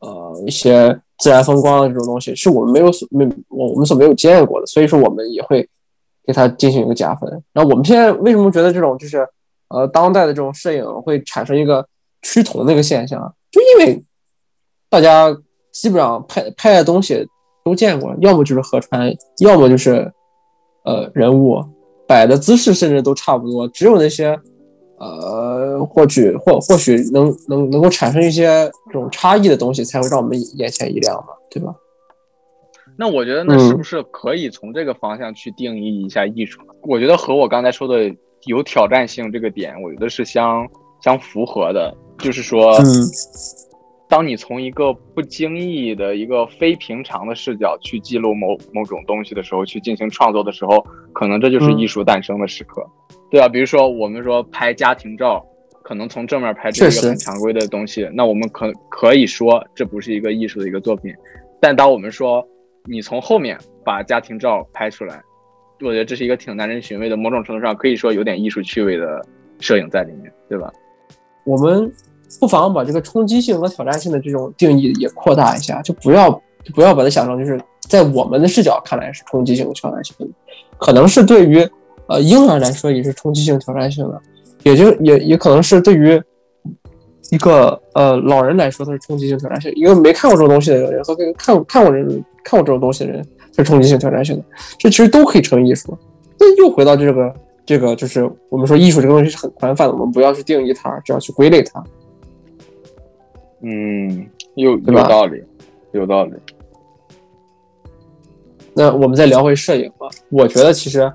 呃一些自然风光的这种东西，是我们没有所没我我们所没有见过的，所以说我们也会给它进行一个加分。然后我们现在为什么觉得这种就是呃当代的这种摄影会产生一个趋同的一个现象？就因为大家基本上拍拍的东西都见过，要么就是河川，要么就是呃人物摆的姿势，甚至都差不多。只有那些呃或许或或许能能能够产生一些这种差异的东西，才会让我们眼前一亮嘛，对吧？那我觉得，那嗯是不是可以从这个方向去定义一下艺术呢？我觉得和我刚才说的有挑战性这个点，我觉得是相相符合的。就是说，嗯当你从一个不经意的一个非平常的视角去记录某某种东西的时候，去进行创作的时候，可能这就是嗯艺术诞生的时刻，对啊，比如说我们说拍家庭照，可能从正面拍这是一个很常规的东西，那我们可可以说这不是一个艺术的一个作品。但当我们说你从后面把家庭照拍出来，我觉得这是一个挺耐人寻味的，某种程度上可以说有点艺术趣味的摄影在里面，对吧？我们不妨把这个冲击性和挑战性的这种定义也扩大一下，就不要不要把它想成就是在我们的视角看来是冲击性和挑战性的，可能是对于呃婴儿来说也是冲击性挑战性的，也就也也可能是对于一个呃老人来说它是冲击性挑战性，一个没看过这种东西的人和跟看看过这种看过这种东西的人它是冲击性挑战性的，这其实都可以成为艺术。那又回到这个这个就是我们说艺术这个东西是很宽泛的，我们不要去定义它，只要去归类它。嗯，有有道理，有道理。那我们再聊回摄影吧，我觉得其实，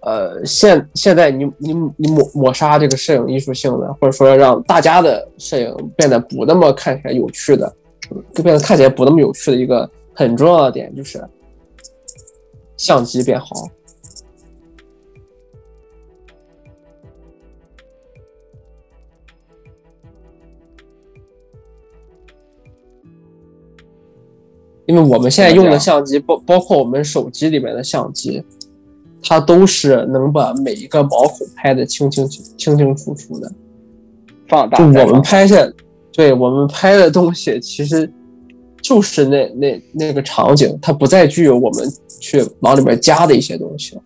呃，现现在你你你抹抹杀这个摄影艺术性的，或者说让大家的摄影变得不那么看起来有趣的，就变得看起来不那么有趣的一个很重要的点就是相机变好。因为我们现在用的相机，包包括我们手机里面的相机，它都是能把每一个毛孔拍的清清清清楚楚的。放大就我们拍下，对我们拍的东西，其实就是那那那个场景，它不再具有我们去往里面加的一些东西了。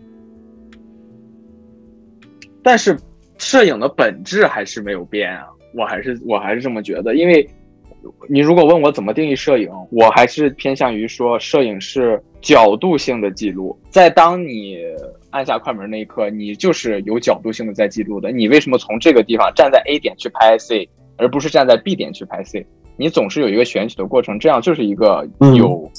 但是摄影的本质还是没有变啊，我还是我还是这么觉得，因为你如果问我怎么定义摄影，我还是偏向于说，摄影是角度性的记录。在当你按下快门那一刻，你就是有角度性的在记录的。你为什么从这个地方站在 A 点去拍 C，而不是站在 B 点去拍 C？你总是有一个选取的过程，这样就是一个有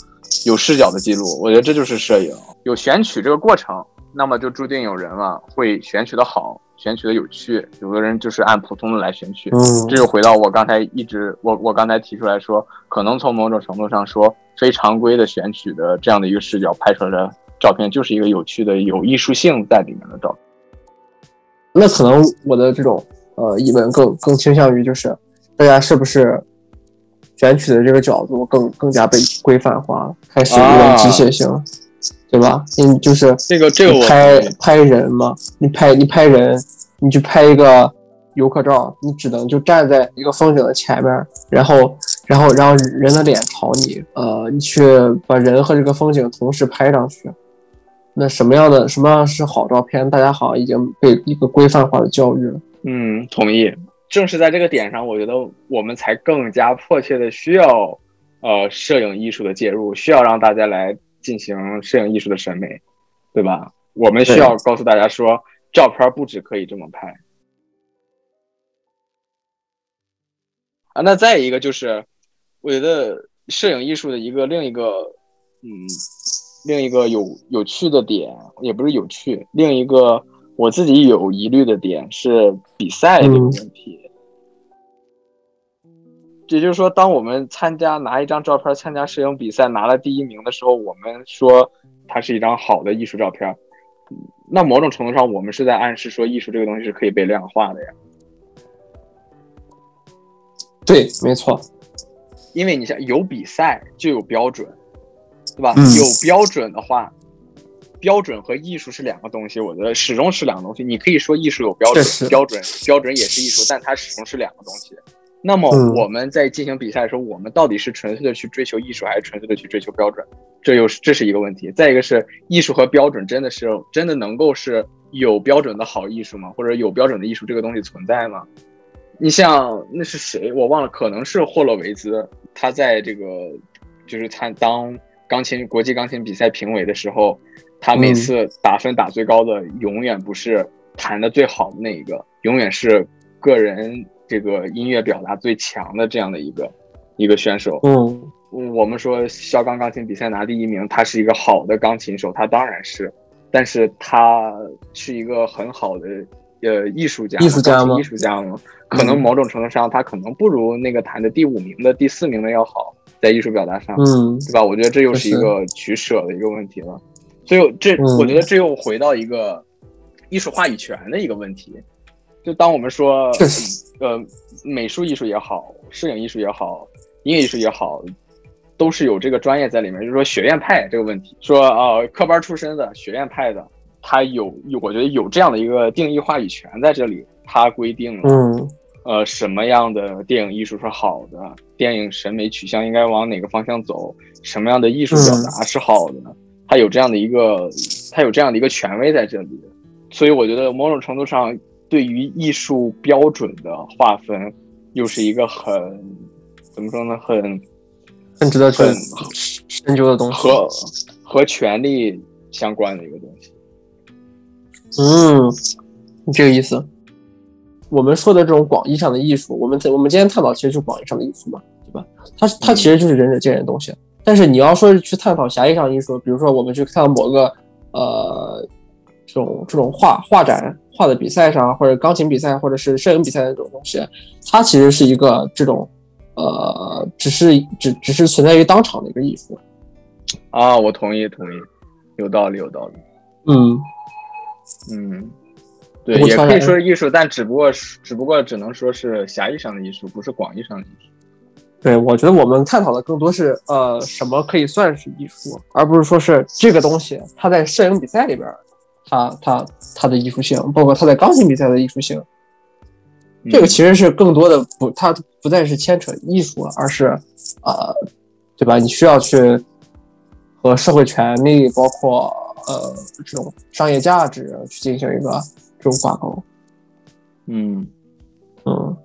有视角的记录。我觉得这就是摄影，有选取这个过程，那么就注定有人了会选取的好。选取的有趣，有的人就是按普通的来选取，这就回到我刚才一直我我刚才提出来说，可能从某种程度上说，非常规的选取的这样的一个视角拍出来的照片，就是一个有趣的、有艺术性在里面的照片。那可能我的这种呃疑问更更倾向于就是，大家是不是选取的这个角度更更加被规范化，开始有点机械性？对吧？你就是这个这个拍拍人嘛，你拍你拍人，你去拍一个游客照，你只能就站在一个风景的前面，然后然后让人的脸朝你，呃，你去把人和这个风景同时拍上去。那什么样的什么样是好照片？大家好像已经被一个规范化的教育了。嗯，同意。正是在这个点上，我觉得我们才更加迫切的需要，呃，摄影艺术的介入，需要让大家来。进行摄影艺术的审美，对吧？我们需要告诉大家说，照片不止可以这么拍啊。那再一个就是，我觉得摄影艺术的一个另一个，嗯，另一个有有趣的点，也不是有趣，另一个我自己有疑虑的点是比赛这个问题。也就是说，当我们参加拿一张照片参加摄影比赛拿了第一名的时候，我们说它是一张好的艺术照片。那某种程度上，我们是在暗示说，艺术这个东西是可以被量化的呀。对，没错。因为你像有比赛就有标准，对吧？有标准的话，标准和艺术是两个东西。我觉得始终是两个东西。你可以说艺术有标准，标准标准也是艺术，但它始终是两个东西。那么我们在进行比赛的时候，我们到底是纯粹的去追求艺术，还是纯粹的去追求标准？这又是这是一个问题。再一个是艺术和标准真的是真的能够是有标准的好艺术吗？或者有标准的艺术这个东西存在吗？你像那是谁？我忘了，可能是霍洛维兹。他在这个就是他当钢琴国际钢琴比赛评委的时候，他每次打分打最高的永远不是弹的最好的那一个，永远是个人。这个音乐表达最强的这样的一个一个选手，嗯，我们说肖钢钢琴比赛拿第一名，他是一个好的钢琴手，他当然是，但是他是一个很好的呃艺术家，艺术家吗？艺术家吗？可能某种程度上，他可能不如那个弹的第五名的、第四名的要好，在艺术表达上，嗯，对吧？我觉得这又是一个取舍的一个问题了，所以这我觉得这又回到一个艺术话语权的一个问题。就当我们说，呃，美术艺术也好，摄影艺术也好，音乐艺术也好，都是有这个专业在里面。就是说学院派这个问题，说啊，科班出身的学院派的，他有有，我觉得有这样的一个定义话语权在这里。他规定了，嗯，呃，什么样的电影艺术是好的，电影审美取向应该往哪个方向走，什么样的艺术表达是好的，他有这样的一个，他有这样的一个权威在这里。所以我觉得某种程度上。对于艺术标准的划分，又是一个很怎么说呢？很很值得去深究的东西，和和权力相关的一个东西。嗯，这个意思。我们说的这种广义上的艺术，我们在我们今天探讨其实就是广义上的艺术嘛，对吧？它它其实就是仁者见仁的东西。但是你要说是去探讨狭义上艺术，比如说我们去看某个呃。这种这种画画展、画的比赛上，或者钢琴比赛，或者是摄影比赛的这种东西，它其实是一个这种，呃，只是只只是存在于当场的一个艺术。啊，我同意，同意，有道理，有道理。嗯嗯，对，也可以说是艺术，但只不过是只不过只能说是狭义上的艺术，不是广义上的艺术。对，我觉得我们探讨的更多是，呃，什么可以算是艺术，而不是说是这个东西它在摄影比赛里边。它它它的艺术性，包括它在钢琴比赛的艺术性，这个其实是更多的不，它不再是牵扯艺术了，而是呃，对吧？你需要去和社会权利，包括呃这种商业价值去进行一个这种挂钩。嗯嗯，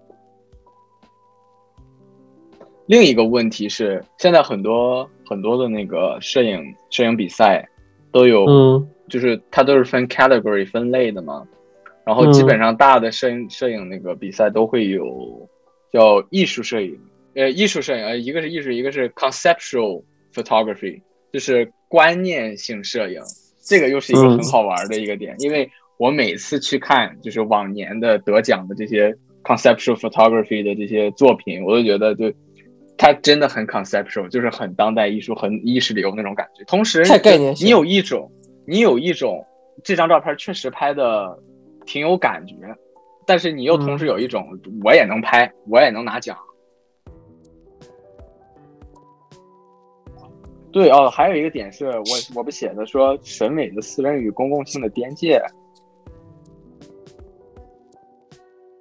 另一个问题是，现在很多很多的那个摄影摄影比赛都有，嗯。就是它都是分 category 分类的嘛，然后基本上大的摄影摄影那个比赛都会有叫艺术摄影，呃，艺术摄影，呃，一个是艺术，一个是 conceptual photography，就是观念性摄影，这个又是一个嗯很好玩的一个点，因为我每次去看就是往年的得奖的这些 conceptual photography 的这些作品，我都觉得就它真的很 conceptual，就是很当代艺术、很意识流那种感觉。同时，太概念性你有一种，你有一种这张照片确实拍的挺有感觉，但是你又同时有一种、我也能拍，我也能拿奖。对哦，还有一个点是我我不写的说审美的私人与公共性的边界。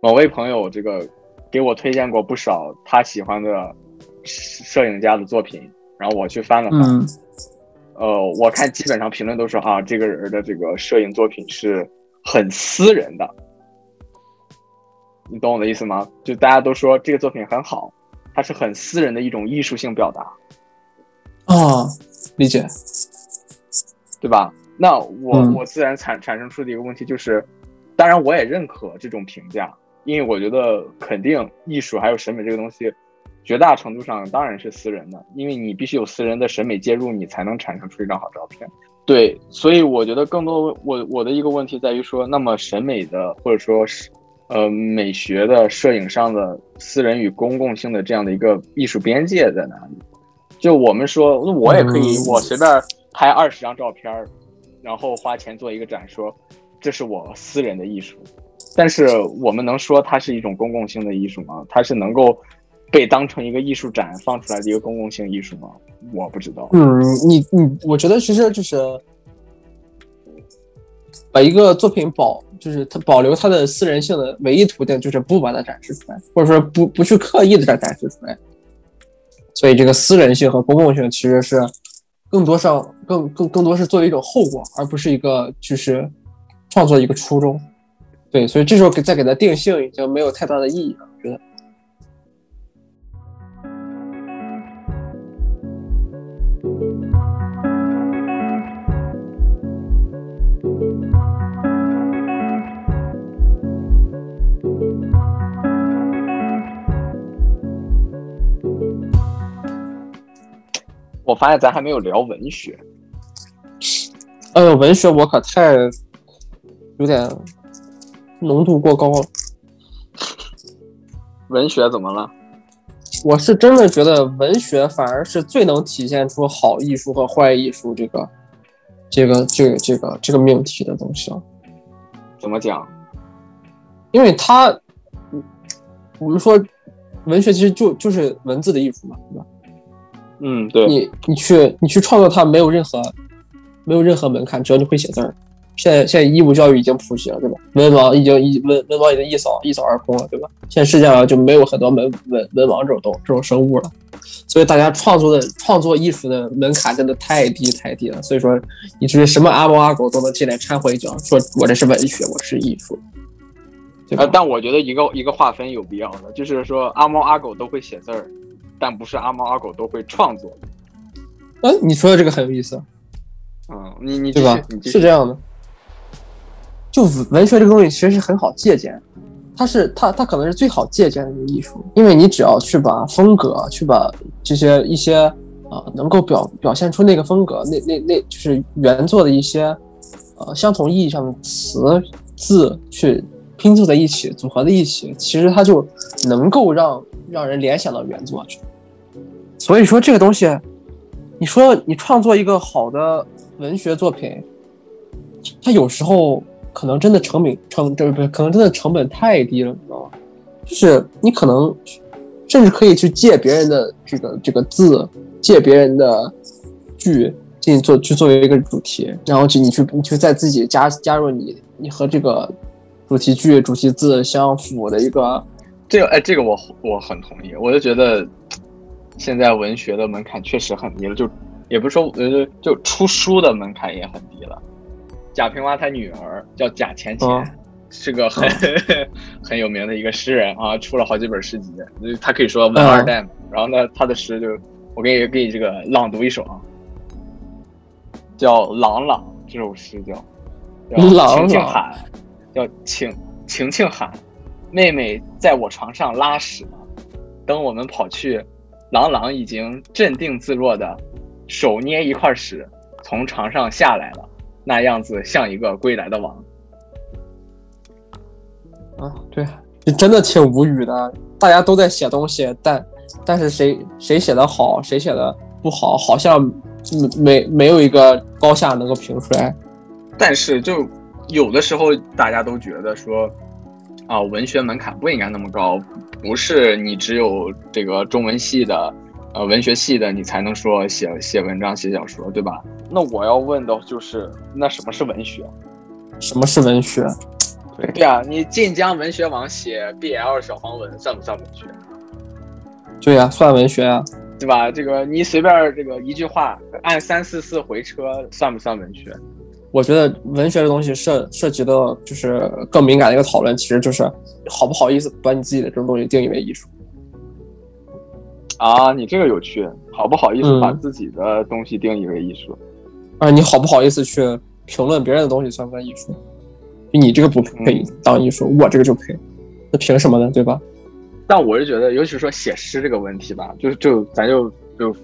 某位朋友这个给我推荐过不少他喜欢的摄影家的作品，然后我去翻了翻，嗯呃，我看基本上评论都说啊，这个人的这个摄影作品是很私人的，你懂我的意思吗？就大家都说这个作品很好，它是很私人的一种艺术性表达，哦，理解。对吧？那我、嗯我自然产产生出的一个问题就是，当然我也认可这种评价，因为我觉得肯定艺术还有审美这个东西，绝大程度上当然是私人的，因为你必须有私人的审美介入，你才能产生出一张好照片。对，所以我觉得更多我我的一个问题在于说，那么审美的或者说是呃美学的摄影上的私人与公共性的这样的一个艺术边界在哪里？就我们说，那我也可以，嗯我随便拍二十张照片儿，然后花钱做一个展，说这是我私人的艺术。但是我们能说它是一种公共性的艺术吗？它是能够被当成一个艺术展放出来的一个公共性艺术吗？我不知道。嗯，你你，我觉得其实就是把一个作品保，就是它保留它的私人性的唯一途径，就是不把它展示出来，或者说不不去刻意的展展示出来。所以这个私人性和公共性其实是更多上更更更多是作为一种后果，而不是一个就是创作一个初衷。对，所以这时候给再给它定性已经没有太大的意义了，我发现咱还没有聊文学，哎呦，文学我可太有点浓度过高了。文学怎么了？我是真的觉得文学反而是最能体现出好艺术和坏艺术这个、这个、这个、这个、这个命题的东西啊。怎么讲？因为它，嗯我们说文学其实就就是文字的艺术嘛，对吧？嗯，对，你你去你去创作它没有任何没有任何门槛，只要你会写字儿。现在现在义务教育已经普及了，对吧？文盲已经一文文盲已经一扫一扫而空了，对吧？现在世界上就没有很多文文文盲这种东这种生物了，所以大家创作的创作艺术的门槛真的太低太低了。所以说，以至于什么阿猫阿狗都能进来掺和一脚，说我这是文学，我是艺术，对？但我觉得一个一个划分有必要的，就是说阿猫阿狗都会写字儿，但不是阿猫阿狗都会创作。嗯，你说的这个很有意思，嗯，你你对吧是这样的。就文学这个东西其实是很好借鉴，它是它它可能是最好借鉴的一个艺术，因为你只要去把风格，去把这些一些啊、呃能够表表现出那个风格，那那那就是原作的一些呃相同意义上的词字去拼凑在一起，组合在一起，其实它就能够让让人联想到原作去。所以说这个东西，你说你创作一个好的文学作品，它有时候可能真的成本成这不可能真的成本太低了，你知道吗？就是你可能甚至可以去借别人的这个这个字，借别人的剧进行做去作为一个主题，然后去你去你去再自己加加入你你和这个主题剧主题字相符的一个这个哎，这个我我很同意，我就觉得现在文学的门槛确实很低了，就也不是说呃，就出书的门槛也很低了。贾平凹他女儿叫贾浅浅，嗯是个很 很有名的一个诗人啊，出了好几本诗集，他可以说文二代嘛。然后呢，他的诗就我给你给你这个朗读一首啊，叫《朗朗》这首诗叫叫晴晴喊，叫晴晴晴喊，妹妹在我床上拉屎呢，等我们跑去，朗朗已经镇定自若的手捏一块屎从床上下来了，那样子像一个归来的王。啊，对，就真的挺无语的。大家都在写东西，但但是谁谁写的好，谁写的不好，好像没没有一个高下能够评出来。但是就有的时候，大家都觉得说，啊，文学门槛不应该那么高，不是你只有这个中文系的，呃，文学系的，你才能说写写文章、写小说，对吧？那我要问的就是，那什么是文学？什么是文学？对对啊，你晋江文学网写 BL 小黄文算不算文学？对呀，算文学啊，对吧？这个你随便这个一句话按三四四回车，算不算文学？我觉得文学的东西涉涉及的就是更敏感的一个讨论，其实就是好不好意思把你自己的这种东西定义为艺术。啊，你这个有趣，好不好意思把自己的东西定义为艺术？啊，你好不好意思去评论别人的东西算不算艺术？你这个不配当艺术，我这个就配，那凭什么呢？对吧？但我是觉得，尤其是说写诗这个问题吧，就就咱就就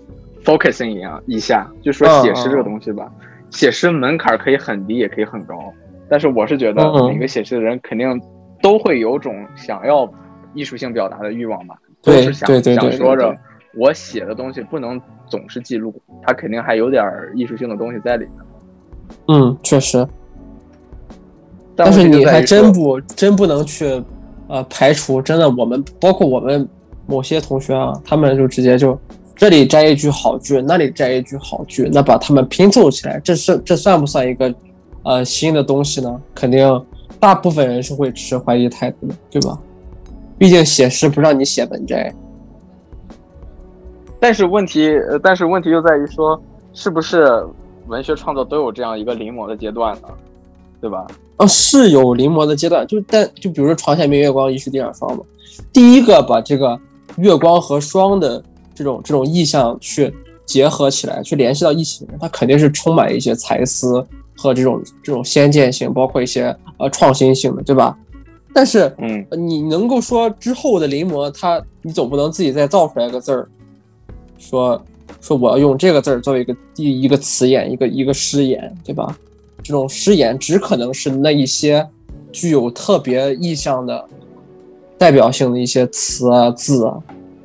focusing 一样一下，就说写诗这个东西吧，写诗门槛可以很低，也可以很高。但是我是觉得，每个写诗的人肯定都会有种想要艺术性表达的欲望吧，都是想想说着我写的东西不能总是记录，它肯定还有点艺术性的东西在里面。嗯，确实。但是你还真不真不能去，呃，排除真的我们包括我们某些同学啊，他们就直接就这里摘一句好句，那里摘一句好句，那把它们拼凑起来，这是这算不算一个呃新的东西呢？肯定大部分人是会持怀疑态度的，对吧？毕竟写诗不让你写文摘。但是问题，呃但是问题就在于说，是不是文学创作都有这样一个临摹的阶段呢？对吧？啊，是有临摹的阶段，就但就比如说床前明月光，疑是地上霜嘛。第一个把这个月光和霜的这种这种意象去结合起来，去联系到一起的人，他肯定是充满一些才思和这种这种先见性，包括一些呃创新性的，对吧？但是，嗯，你能够说之后的临摹，它你总不能自己再造出来个字儿，说说我要用这个字儿作为一个第一个词眼，一个一个诗眼，对吧？这种诗眼只可能是那一些具有特别意象的代表性的一些词啊字啊，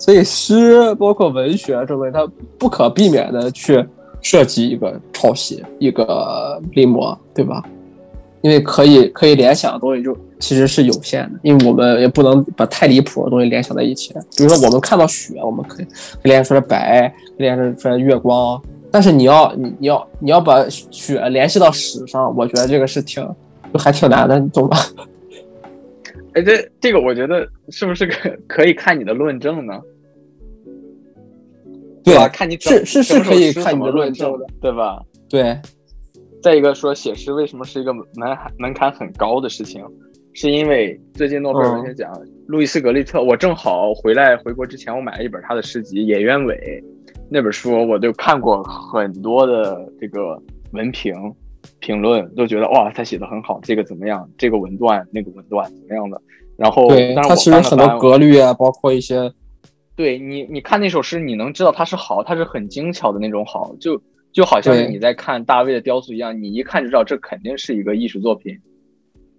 所以诗包括文学这东西，它不可避免的去涉及一个抄袭、一个临摹，对吧？因为可以可以联想的东西就其实是有限的，因为我们也不能把太离谱的东西联想在一起。比如说我们看到雪，我们可以联想出来白，联想出来月光。但是你要你你要你要把雪联系到史上，我觉得这个是挺就还挺难的，你懂吧？哎，这这个我觉得是不是可可以看你的论证呢？对啊，看你是是是可以看你的论证的，对吧？对。再一个说写诗为什么是一个门门槛很高的事情，是因为最近诺贝尔文学奖，路易斯格利特，我正好回来回国之前，我买了一本他的诗集《野鸢尾》。那本书我就看过很多的这个文评评论，都觉得哇，他写的很好，这个怎么样？这个文段那个文段怎么样的？然后，对，他其实很多格律啊，包括一些，对你，你看那首诗，你能知道它是好，它是很精巧的那种好，就就好像你在看大卫的雕塑一样，你一看就知道这肯定是一个艺术作品。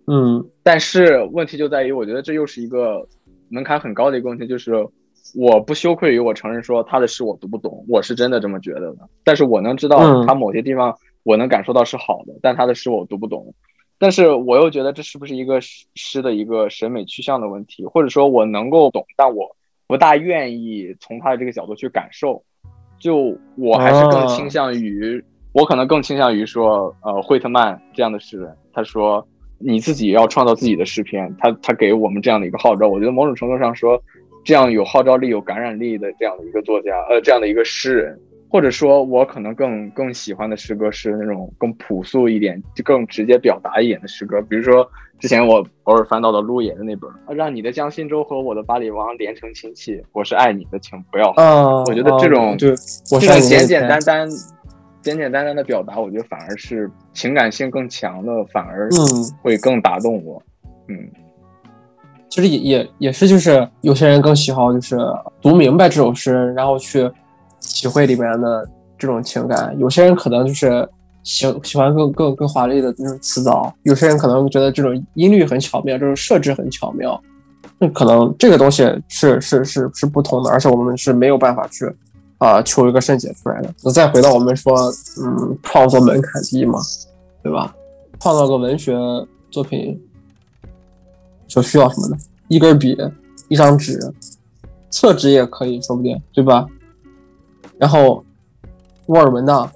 嗯，但是问题就在于，我觉得这又是一个门槛很高的一个问题，就是。我不羞愧于我承认说他的诗我读不懂，我是真的这么觉得的。但是我能知道他某些地方我能感受到是好的，但他的诗我读不懂。但是我又觉得这是不是一个诗的一个审美趋向的问题，或者说我能够懂，但我不大愿意从他的这个角度去感受。就我还是更倾向于，我可能更倾向于说，呃，惠特曼这样的诗人，他说你自己要创造自己的诗篇，他他给我们这样的一个号召。我觉得某种程度上说。这样有号召力、有感染力的这样的一个作家，呃，这样的一个诗人，或或者说我可能更更喜欢的诗歌是那种更朴素一点，就更直接表达一点的诗歌，比如说之前我偶尔翻到的陆野的那本《让你的江心洲和我的巴里王连成亲戚》，我是爱你的，请不要。嗯，我觉得这种就我这种简简单单、简简单单的表达，我觉得反而是情感性更强的，反而嗯会更打动我。嗯，其实也也也是，就是有些人更喜好就是读明白这首诗，然后去。体会里面的这种情感，有些人可能就是喜喜欢更更更华丽的那种词藻，有些人可能觉得这种音律很巧妙，这种设置很巧妙。那可能这个东西是是是是不同的，而且我们是没有办法去啊求一个圣解出来的。那再回到我们说，嗯，创作门槛低嘛，对吧？创造个文学作品所需要什么呢？一根笔，一张纸，厕纸也可以说不定，对吧？然后，沃尔文呢，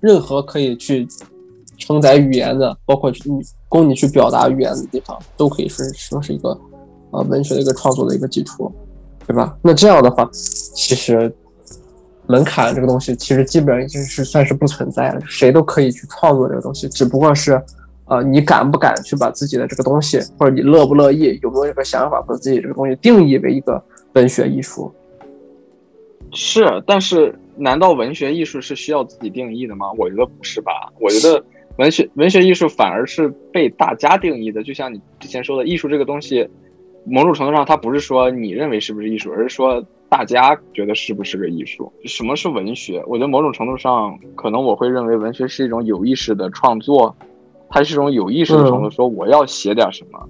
任何可以去承载语言的，包括你供你去表达语言的地方，都可以说说是一个呃文学的一个创作的一个基础，对吧？那这样的话，其实门槛这个东西其实基本上已经是算是不存在了，谁都可以去创作这个东西，只不过是呃你敢不敢去把自己的这个东西，或者你乐不乐意，有没有这个想法，把自己这个东西定义为一个文学艺术。是，但是难道文学艺术是需要自己定义的吗？我觉得不是吧。我觉得文学文学艺术反而是被大家定义的。就像你之前说的，艺术这个东西，某种程度上它不是说你认为是不是艺术，而是说大家觉得是不是个艺术。什么是文学？我觉得某种程度上，可能我会认为文学是一种有意识的创作，它是一种有意识的创作。说我要写点什么，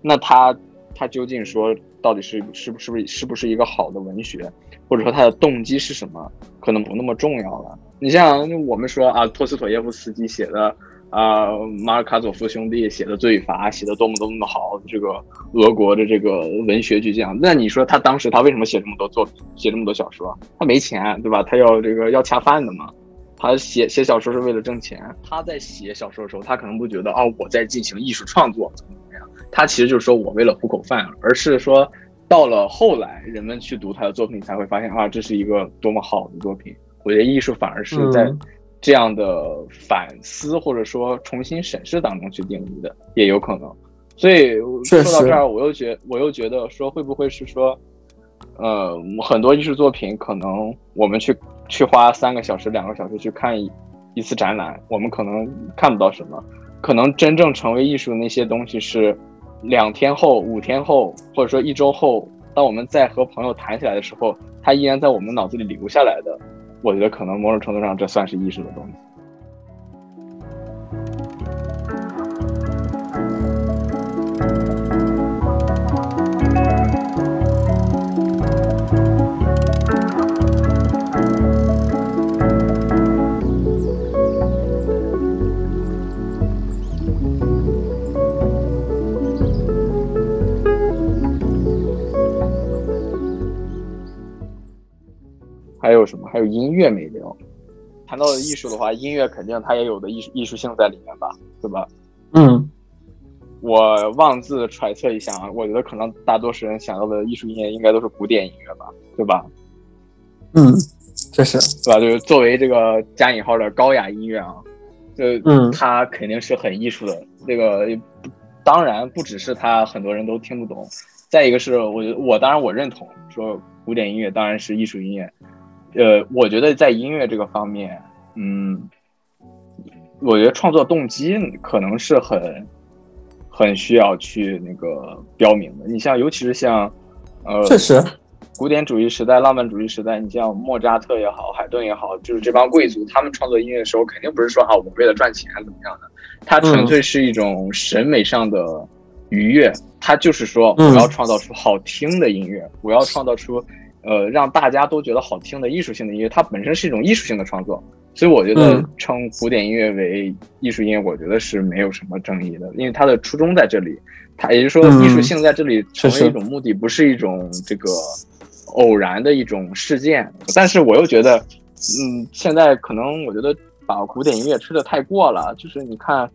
那它它究竟说到底是是不是不是是不是一个好的文学？或者说他的动机是什么，可能不那么重要了。你像我们说啊，托斯妥耶夫斯基写的啊，马尔卡佐夫兄弟写的《罪与罚》，写的多么多么的好，这个俄国的这个文学巨匠。那你说他当时他为什么写这么多作品，写这么多小说？他没钱，对吧？他要这个要恰饭的嘛。他写写小说是为了挣钱。他在写小说的时候，他可能不觉得啊，我在进行艺术创作怎么怎么样。他其实就是说我为了糊口饭，而是说。到了后来，人们去读他的作品，才会发现啊，这是一个多么好的作品。我觉得艺术反而是在这样的反思或者说重新审视当中去定义的，也有可能。所以说到这儿，我又觉我又觉得说，会不会是说，呃，很多艺术作品可能我们去去花三个小时、两个小时去看一一次展览，我们可能看不到什么，可能真正成为艺术的那些东西是。两天后、五天后，或者说一周后，当我们在和朋友谈起来的时候，他依然在我们脑子里留下来的。我觉得可能某种程度上，这算是意识的东西。还有什么？还有音乐没聊。谈到艺术的话，音乐肯定它也有的艺术艺术性在里面吧，对吧？嗯，我妄自揣测一下啊，我觉得可能大多数人想到的艺术音乐应该都是古典音乐吧，对吧？嗯，确实，对吧？就是作为这个加引号的高雅音乐啊，就嗯，它肯定是很艺术的。这个当然不只是它，很多人都听不懂。再一个是，我我当然我认同说古典音乐当然是艺术音乐。呃，我觉得在音乐这个方面，嗯，我觉得创作动机可能是很很需要去那个标明的。你像，尤其是像，呃，确实，古典主义时代、浪漫主义时代，你像莫扎特也好，海顿也好，就是这帮贵族，他们创作音乐的时候，肯定不是说哈，我为了赚钱怎么样的，他纯粹是一种审美上的愉悦，他就是说我要创造出好听的音乐，我要创造出。呃，让大家都觉得好听的艺术性的音乐，它本身是一种艺术性的创作，所以我觉得称古典音乐为艺术音乐，我觉得是没有什么争议的，因为它的初衷在这里，它也就是说艺术性在这里成为一种目的，不是一种这个偶然的一种事件。但是我又觉得，嗯，现在可能我觉得把古典音乐吹的太过了，就是你看，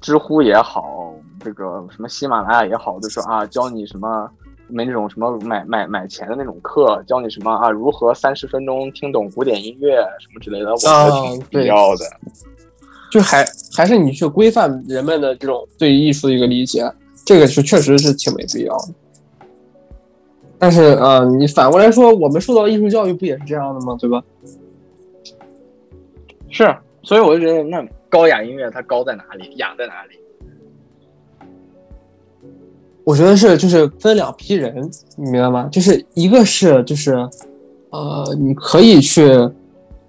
知乎也好，这个什么喜马拉雅也好，就说啊，教你什么。没那种什么买买买钱的那种课，教你什么啊如何三十分钟听懂古典音乐什么之类的，我觉得挺必要的。就还还是你去规范人们的这种对艺术的一个理解，这个是确实是挺没必要的。但是呃，你反过来说，我们受到艺术教育不也是这样的吗？对吧？是，所以我就觉得那高雅音乐它高在哪里，雅在哪里？我觉得是，就是分两批人，你明白吗？就是一个是就是，呃，你可以去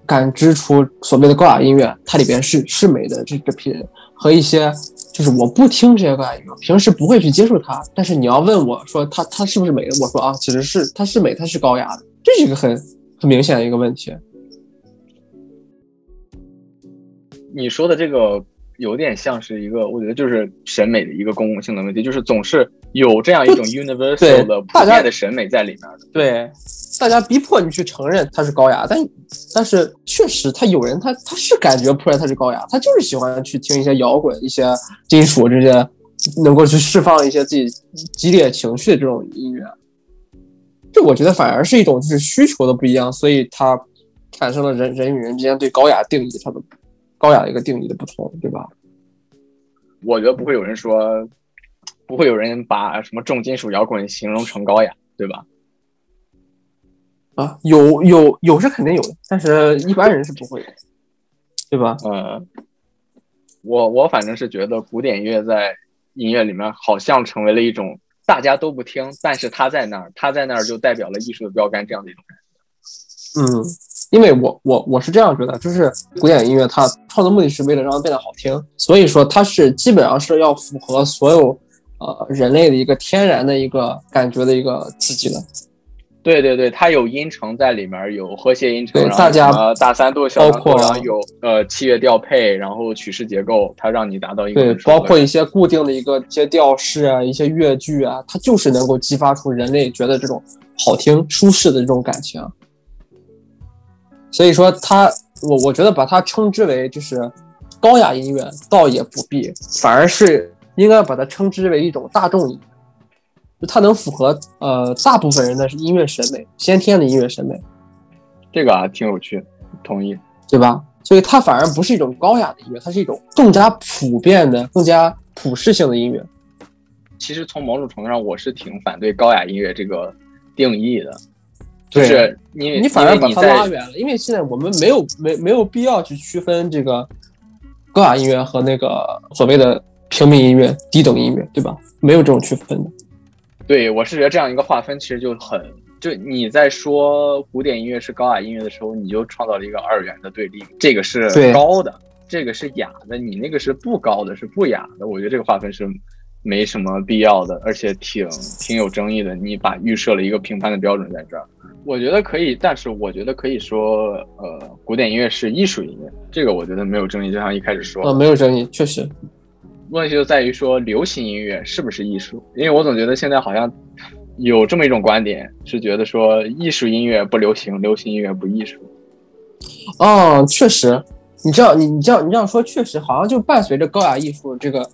感知出所谓的高雅音乐，它里边是是美的这这批人，和一些就是我不听这些高雅音乐，平时不会去接触它，但是你要问我说它它是不是美的，我说啊，其实是它是美，它是高雅的，这是一个很很明显的一个问题。你说的这个。有点像是一个，我觉得就是审美的一个公共性的问题，就是总是有这样一种 universal 的普遍的审美在里面的。对，大家逼迫你去承认它是高雅，但但是确实，他有人他他是感觉不出来它是高雅，他就是喜欢去听一些摇滚、一些金属这些能够去释放一些自己激烈情绪的这种音乐。这我觉得反而是一种就是需求的不一样，所以它产生了人人与人之间对高雅定义它的。高雅的一个定义的不同，对吧？我觉得不会有人说，不会有人把什么重金属摇滚形容成高雅，对吧？啊，有有有是肯定有的，但是一般人是不会的，对吧？嗯，我我反正是觉得古典音乐在音乐里面好像成为了一种大家都不听，但是他在那儿，他在那儿就代表了艺术的标杆这样的一种感觉。嗯。因为我我我是这样觉得，就是古典音乐它创作目的是为了让它变得好听，所以说它是基本上是要符合所有呃人类的一个天然的一个感觉的一个刺激了。对对对，它有音程在里面，有和谐音程，对大家大三度、小三度，然后有呃器乐调配，然后曲式结构，它让你达到一个对，包括一些固定的一个一些调式啊，一些乐句啊，它就是能够激发出人类觉得这种好听、舒适的这种感情。所以说，它我我觉得把它称之为就是高雅音乐，倒也不必，反而是应该把它称之为一种大众音乐，就它能符合呃大部分人的音乐审美，先天的音乐审美。这个啊，挺有趣，同意，对吧？所以它反而不是一种高雅的音乐，它是一种更加普遍的、更加普适性的音乐。其实从某种程度上，我是挺反对高雅音乐这个定义的。就是你，你反而把它拉远了，因为现在我们没有没没有必要去区分这个高雅音乐和那个所谓的平民音乐、低等音乐，对吧？没有这种区分的。对，我是觉得这样一个划分其实就很，就你在说古典音乐是高雅音乐的时候，你就创造了一个二元的对立，这个是高的，这个是雅的，你那个是不高的，是不雅的。我觉得这个划分是没什么必要的，而且挺挺有争议的。你把预设了一个评判的标准在这儿。我觉得可以，但是我觉得可以说，呃，古典音乐是艺术音乐，这个我觉得没有争议。就像一开始说，呃，没有争议，确实。问题就在于说，流行音乐是不是艺术？因为我总觉得现在好像有这么一种观点，是觉得说艺术音乐不流行，流行音乐不艺术。哦，确实，你这样，你你这样，你这样说，确实好像就伴随着高雅艺术这个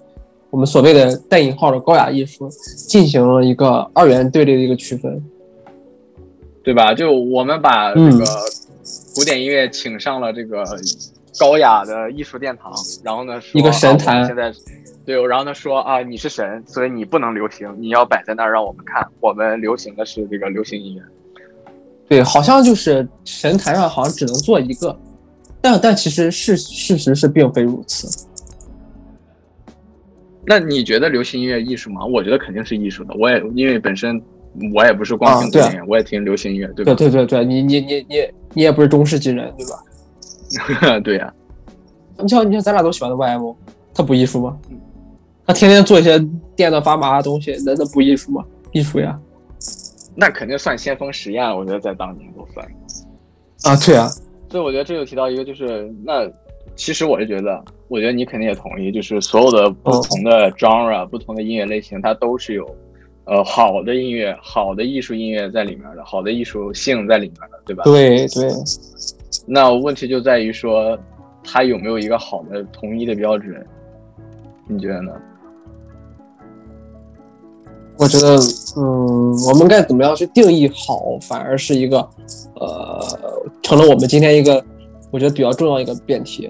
我们所谓的带引号的高雅艺术，进行了一个二元对立的一个区分。对吧？就我们把这个古典音乐请上了这个高雅的艺术殿堂，然后呢，一个神坛。现在，对，然后他说啊，你是神，所以你不能流行，你要摆在那儿让我们看。我们流行的是这个流行音乐。对，好像就是神坛上好像只能做一个，但但其实事事实是并非如此。那你觉得流行音乐艺术吗？我觉得肯定是艺术的。我也因为本身。我也不是光听古典，我也听流行音乐，对吧？对对对对，你你你你你也不是中世纪人，对吧？对呀。你像你像咱俩都喜欢的 YM，他不艺术吗？他天天做一些电的发麻的东西，那那不艺术吗？艺术呀。那肯定算先锋实验，我觉得在当年都算。啊，对啊。所以我觉得这就提到一个，就是那其实我是觉得，我觉得你肯定也同意，就是所有的不同的 genre、不同的音乐类型，它都是有。呃，好的音乐，好的艺术音乐在里面的，好的艺术性在里面的，对吧？对对。那问题就在于说，它有没有一个好的统一的标准？你觉得呢？我觉得嗯，我们该怎么样去定义好，反而是一个呃，成了我们今天一个我觉得比较重要一个辩题。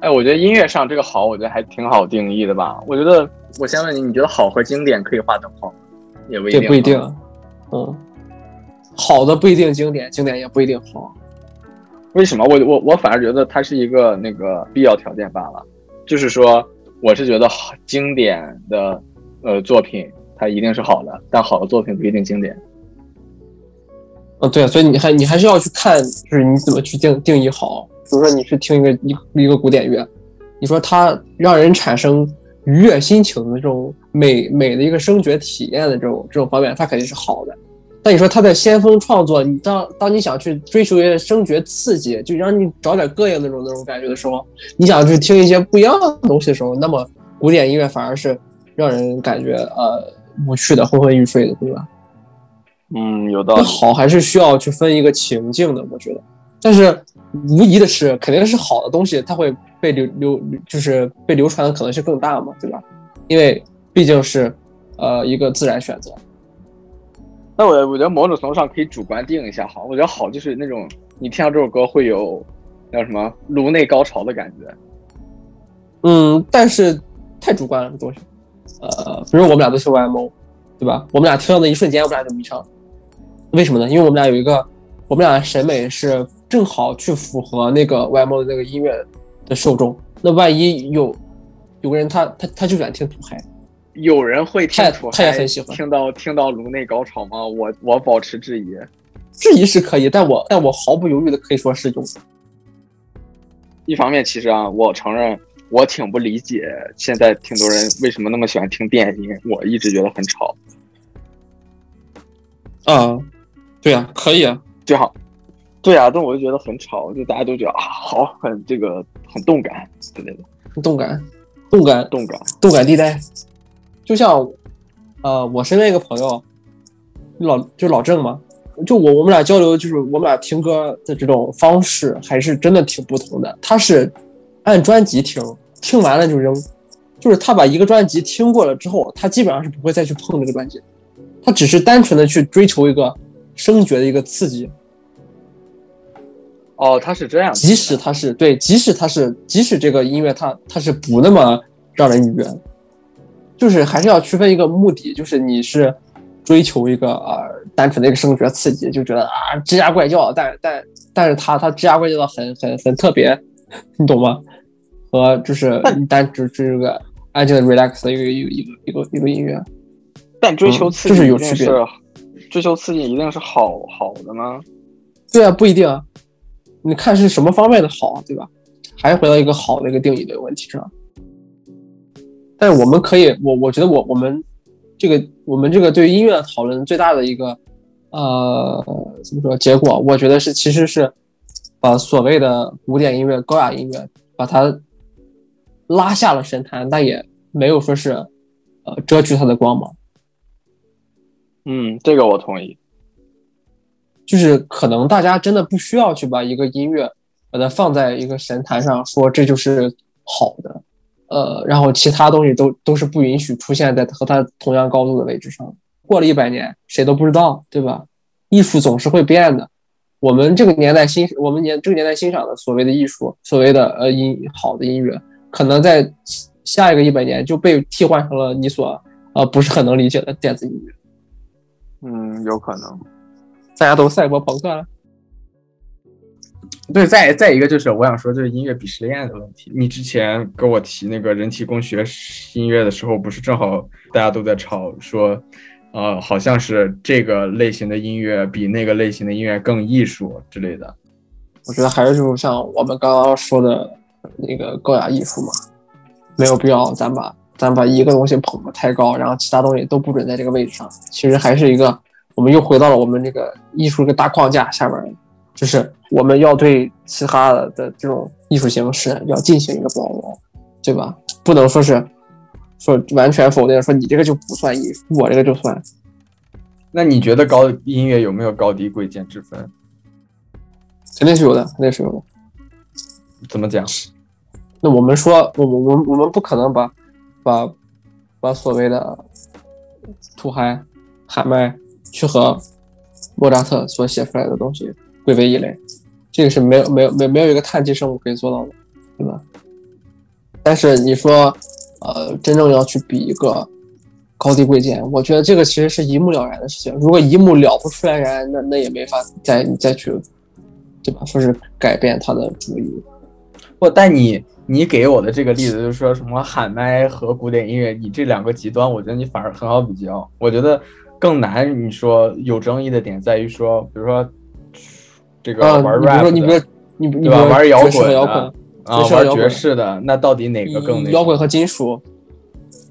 哎，我觉得音乐上这个好，我觉得还挺好定义的吧。我觉得，我先问你，你觉得好和经典可以划等号吗？也不一定，不一定。嗯，好的不一定经典，经典也不一定好。为什么？我我我反而觉得它是一个那个必要条件罢了。就是说，我是觉得好经典的呃作品，它一定是好的，但好的作品不一定经典。嗯，对，所以你还你还是要去看，就是你怎么去定定义好。比如说你去听一个一一个古典乐，你说它让人产生愉悦心情的这种美美的一个声觉体验的这种这种方面，它肯定是好的。但你说他在先锋创作，你当当你想去追求一些声觉刺激，就让你找点膈应那种那种感觉的时候，你想去听一些不一样的东西的时候，那么古典音乐反而是让人感觉呃无趣的、昏昏欲睡的，对吧？嗯，有道理。好还是需要去分一个情境的，我觉得。但是无疑的是，肯定是好的东西，它会被流流，就是被流传的可能性更大嘛，对吧？因为毕竟是呃一个自然选择。那我我觉得某种程度上可以主观定一下好，我觉得好就是那种你听到这首歌会有叫什么颅内高潮的感觉。嗯，但是太主观了这东西。呃，比如我们俩都是 YMO，对吧？我们俩听到的一瞬间，我们俩就迷上了。为什么呢？因为我们俩有一个，我们俩的审美是正好去符合那个 YMO 的那个音乐的受众。那万一有有个人他他他就喜欢听土嗨。有人会听他也很喜欢听到听到颅内高潮吗？我我保持质疑，质疑是可以，但我但我毫不犹豫的可以说是有。一方面，其实啊，我承认我挺不理解现在挺多人为什么那么喜欢听电音，我一直觉得很吵。啊，对啊，可以啊，最好，对啊，但我就觉得很吵，就大家都觉得啊，好，很这个很动感之类的，动感，动感，动感，动感地带。就像，呃，我身边一个朋友，老就老郑嘛，就我我们俩交流，就是我们俩听歌的这种方式还是真的挺不同的。他是按专辑听，听完了就扔，就是他把一个专辑听过了之后，他基本上是不会再去碰这个专辑，他只是单纯的去追求一个声觉的一个刺激。哦，他是这样，即使他是对，即使他是，即使这个音乐他他是不那么让人愉悦。就是还是要区分一个目的，就是你是追求一个呃单纯的一个声觉刺激，就觉得啊吱呀怪叫，但但但是他他吱呀怪叫的很很很特别，你懂吗？和就是单只是一个安静的 relax 的一个一个一个一个一个音乐，但追求刺激就是有区别，追求刺激一定是好好的吗？对啊，不一定啊，你看是什么方面的好，对吧？还是回到一个好的一个定义的问题上。但是我们可以，我我觉得我我们这个我们这个对于音乐的讨论最大的一个呃怎么说结果，我觉得是其实是把所谓的古典音乐、高雅音乐把它拉下了神坛，但也没有说是呃遮去它的光芒。嗯，这个我同意。就是可能大家真的不需要去把一个音乐把它放在一个神坛上，说这就是好的。呃，然后其他东西都都是不允许出现在和它同样高度的位置上。过了一百年，谁都不知道，对吧？艺术总是会变的。我们这个年代欣，我们年这个年代欣赏的所谓的艺术，所谓的呃音好的音乐，可能在下一个一百年就被替换成了你所呃不是很能理解的电子音乐。嗯，有可能，大家都赛博朋克了。对，再再一个就是我想说，就是音乐鄙视链的问题。你之前跟我提那个人体工学音乐的时候，不是正好大家都在吵说，呃，好像是这个类型的音乐比那个类型的音乐更艺术之类的。我觉得还是就是像我们刚刚说的那个高雅艺术嘛，没有必要咱把咱把一个东西捧得太高，然后其他东西都不准在这个位置上。其实还是一个，我们又回到了我们这个艺术这个大框架下面。就是我们要对其他的的这种艺术形式要进行一个包容，对吧？不能说是说完全否定，说你这个就不算艺术，我这个就算。那你觉得高音乐有没有高低贵贱之分？肯定是有的，肯定是有的。怎么讲？那我们说，我我我我们不可能把把把所谓的土嗨喊麦去和莫扎特所写出来的东西归为一类，这个是没有没有没没有一个碳基生物可以做到的，对吧？但是你说，呃，真正要去比一个高低贵贱，我觉得这个其实是一目了然的事情。如果一目了不出来然，那那也没法再再去，对吧？说是改变他的主意。不，但你你给我的这个例子，就是说什么喊麦和古典音乐，你这两个极端，我觉得你反而很好比较。我觉得更难，你说有争议的点在于说，比如说这个啊，玩 rap 说，你比如你你玩摇滚的，啊，玩爵爵士的，那到底哪个更那个？摇滚和金属，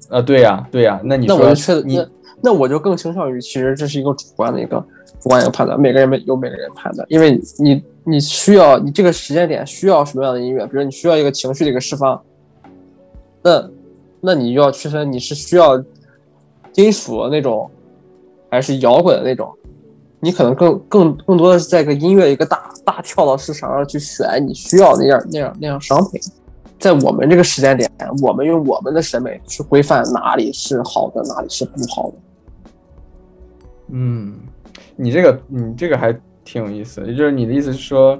啊，对呀，对呀，那你那说我就确你那那我就更倾向于，其实这是一个主观的一个主观一个判断，每个人有每个人判断，因为你你需要你这个时间点需要什么样的音乐，比如你需要一个情绪的一个释放，那那你就要区分你是需要金属那种，还是摇滚的那种，你可能更更更多的是在一个音乐一个大大跳蚤市场上去选你需要那样那样那样商品。在我们这个时间点，我们用我们的审美去规范哪里是好的，哪里是不好的。嗯，你这个你这个还挺有意思的，也就是你的意思是说，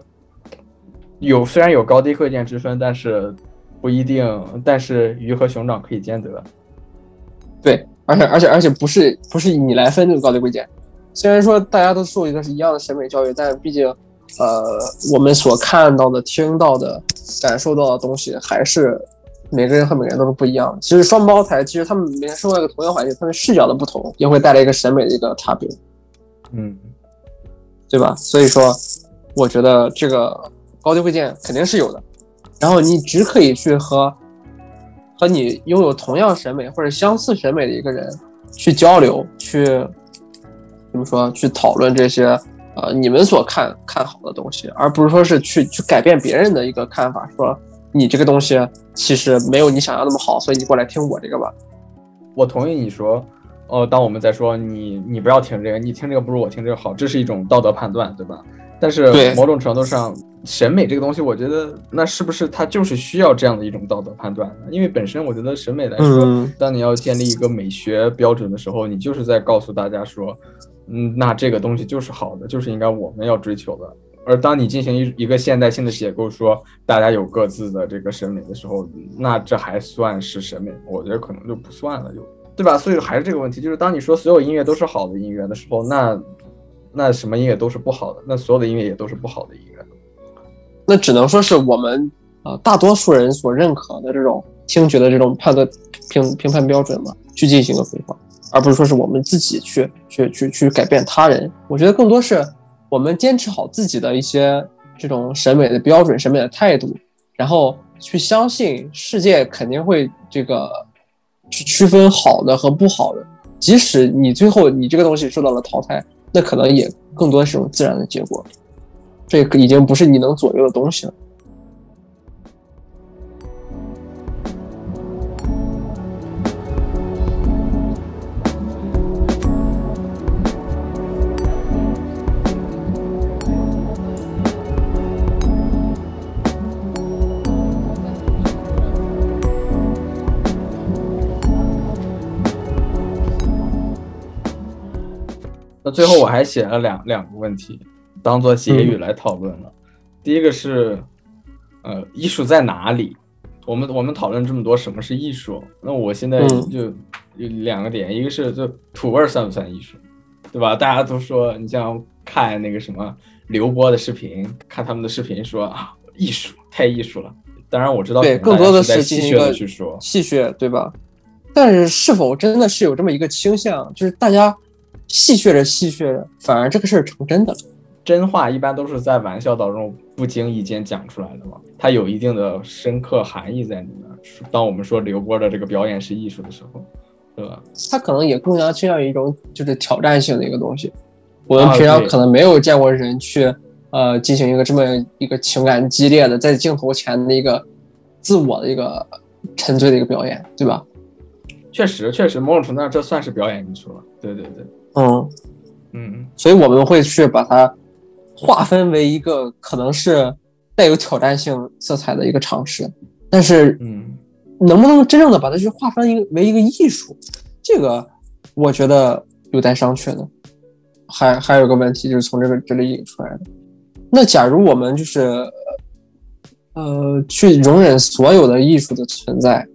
有虽然有高低贵贱之分，但是不一定，但是鱼和熊掌可以兼得。对，而且而且而且不是不是你来分这个高低贵贱。虽然说大家都受一个是一样的审美教育，但毕竟，呃，我们所看到的、听到的、感受到的东西，还是每个人和每个人都是不一样的。其实双胞胎，其实他们每天生活在一个同样环境，他们视角的不同，也会带来一个审美的一个差别。嗯对吧？所以说，我觉得这个高低贵贱肯定是有的。然后你只可以去和和你拥有同样审美或者相似审美的一个人去交流，去怎么说？去讨论这些呃你们所看看好的东西，而不是说是去去改变别人的一个看法，说你这个东西其实没有你想要那么好，所以你过来听我这个吧。我同意你说，哦，当我们在说你你不要听这个，你听这个不如我听这个好，这是一种道德判断，对吧？但是某种程度上，审美这个东西，我觉得那是不是它就是需要这样的一种道德判断呢？因为本身我觉得审美来说，嗯当你要建立一个美学标准的时候，你就是在告诉大家说，嗯，那这个东西就是好的，就是应该我们要追求的。而当你进行一一个现代性的解构，说大家有各自的这个审美的时候，那这还算是审美？我觉得可能就不算了，就对吧？所以还是这个问题，就是当你说所有音乐都是好的音乐的时候，那那什么音乐都是不好的，那所有的音乐也都是不好的音乐。那只能说是我们呃大多数人所认可的这种听觉的这种判断评评判标准嘛，去进行一个规划，而不是说是我们自己去去去去改变他人。我觉得更多是我们坚持好自己的一些这种审美的标准、审美的态度，然后去相信世界肯定会这个去区分好的和不好的，即使你最后你这个东西受到了淘汰，那可能也更多是种自然的结果。这已经不是你能左右的东西了。那最后我还写了两两个问题，当做结语来讨论了。第一个是，呃，艺术在哪里？我们我们讨论这么多，什么是艺术？那我现在嗯就有两个点，一个是就土味儿算不算艺术，对吧？大家都说，你像看那个什么刘波的视频，看他们的视频说啊，艺术太艺术了。当然我知道，对，更多的是在戏谑的进行一个去说，戏谑，对吧？但是是否真的是有这么一个倾向，就是大家戏谑着戏谑着，反而这个事儿成真的了？真话一般都是在玩笑当中不经意间讲出来的嘛，它有一定的深刻含义在里面。当我们说刘波的这个表演是艺术的时候，对吧？他可能也更加倾向于一种就是挑战性的一个东西。我们平常可能没有见过人去呃进行一个这么一个情感激烈的在镜头前的一个自我的一个沉醉的一个表演，对吧？确实，确实，某种程度上这算是表演艺术了。对对对，嗯，嗯，所以我们会去把它划分为一个可能是带有挑战性色彩的一个尝试，但是嗯，能不能真正的把它去划分一个为一个艺术，这个我觉得有待商榷的。还还有个问题，就是从这个这里引出来的。那假如我们就是呃去容忍所有的艺术的存在，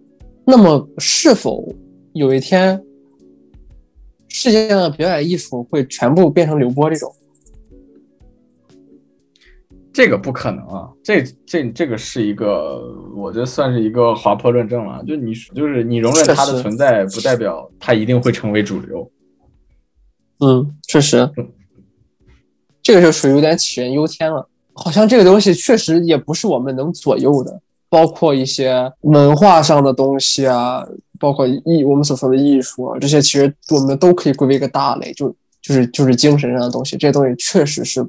那么是否有一天世界上的表演艺术会全部变成刘波这种？这个不可能啊！这这这个是一个，我觉得算是一个滑坡论证了。就你就是你容忍它的存在，不代表它一定会成为主流。嗯，确实，这个就属于有点杞人忧天了。好像这个东西确实也不是我们能左右的，包括一些文化上的东西啊，包括艺我们所说的艺术啊，这些其实我们都可以归为一个大类，就就是就是精神上的东西。这些东西确实是。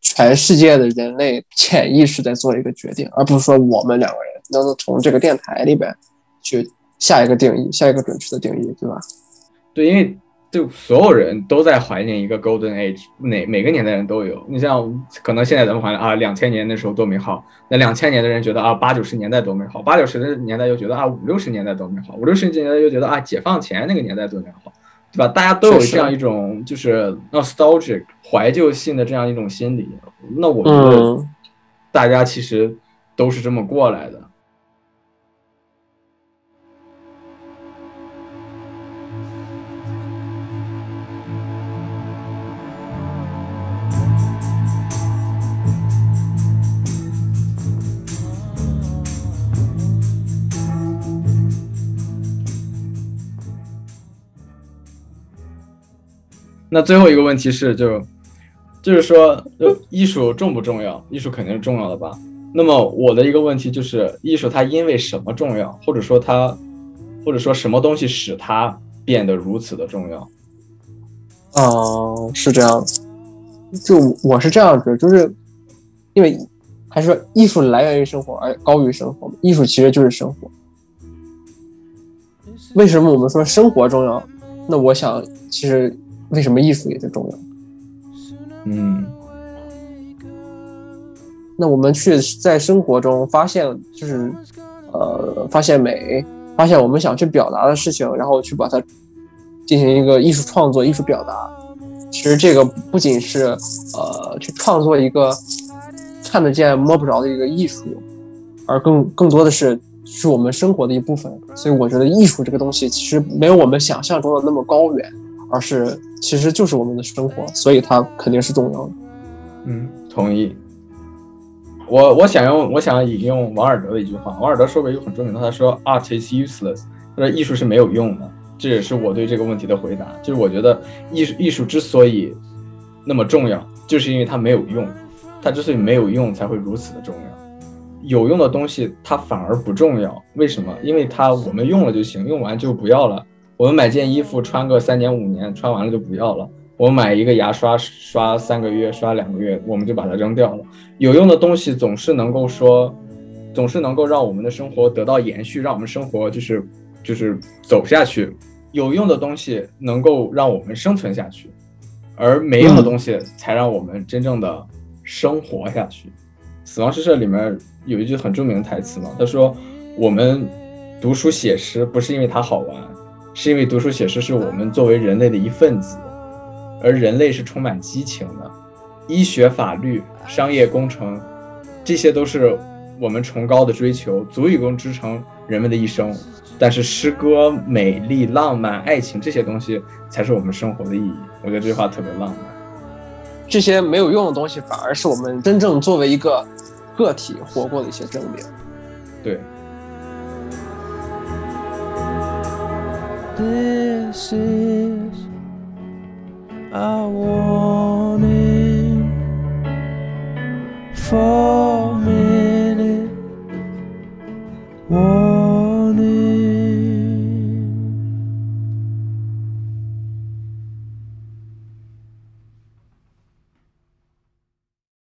全世界的人类潜意识在做一个决定，而不是说我们两个人能够从这个电台里边去下一个定义，下一个准确的定义，对吧？对，因为就所有人都在怀念一个 golden age，哪每个年代人都有。你像可能现在咱们怀念啊，两千年那时候多美好，那两千年的人觉得啊，八九十年代多美好，八九十的年代又觉得啊，五六十年代多美好，五六十年代又觉得啊，解放前那个年代多美好。对吧？大家都有这样一种就是 nostalgic 怀旧性的这样一种心理。那我觉得大家其实都是这么过来的。那最后一个问题是，就就是说，就艺术重不重要？艺术肯定是重要的吧。那么我的一个问题就是，艺术它因为什么重要？或者说它，或者说什么东西使它变得如此的重要？嗯，是这样。就我是这样子，就是因为还是说艺术来源于生活而高于生活，艺术其实就是生活。为什么我们说生活重要？那我想其实。为什么艺术也就重要？嗯，那我们去在生活中发现，就是呃，发现美，发现我们想去表达的事情，然后去把它进行一个艺术创作、艺术表达。其实这个不仅是呃，去创作一个看得见摸不着的一个艺术，而更更多的是是我们生活的一部分。所以我觉得艺术这个东西其实没有我们想象中的那么高远。而是其实就是我们的生活，所以它肯定是重要的。嗯，同意。我我想用我想引用王尔德的一句话，王尔德说过一个很著名的，他说：“Art is useless。”他说艺术是没有用的。这也是我对这个问题的回答。就是我觉得艺术艺术之所以那么重要，就是因为它没有用。它之所以没有用，才会如此的重要。有用的东西它反而不重要，为什么？因为它我们用了就行，用完就不要了。我们买件衣服穿个三年五年，穿完了就不要了。我买一个牙刷刷三个月，刷两个月，我们就把它扔掉了。有用的东西总是能够说，总是能够让我们的生活得到延续，让我们生活就是就是走下去。有用的东西能够让我们生存下去，而没用的东西才让我们真正的生活下去。死亡诗社里面有一句很著名的台词嘛，他说：“我们读书写诗不是因为它好玩。”是因为读书写诗是我们作为人类的一份子，而人类是充满激情的。医学、法律、商业、工程，这些都是我们崇高的追求，足以供支撑人们的一生。但是诗歌、美丽、浪漫、爱情这些东西才是我们生活的意义。我觉得这句话特别浪漫。这些没有用的东西，反而是我们真正作为一个个体活过的一些证明。对。This is a warning for minute. Warning.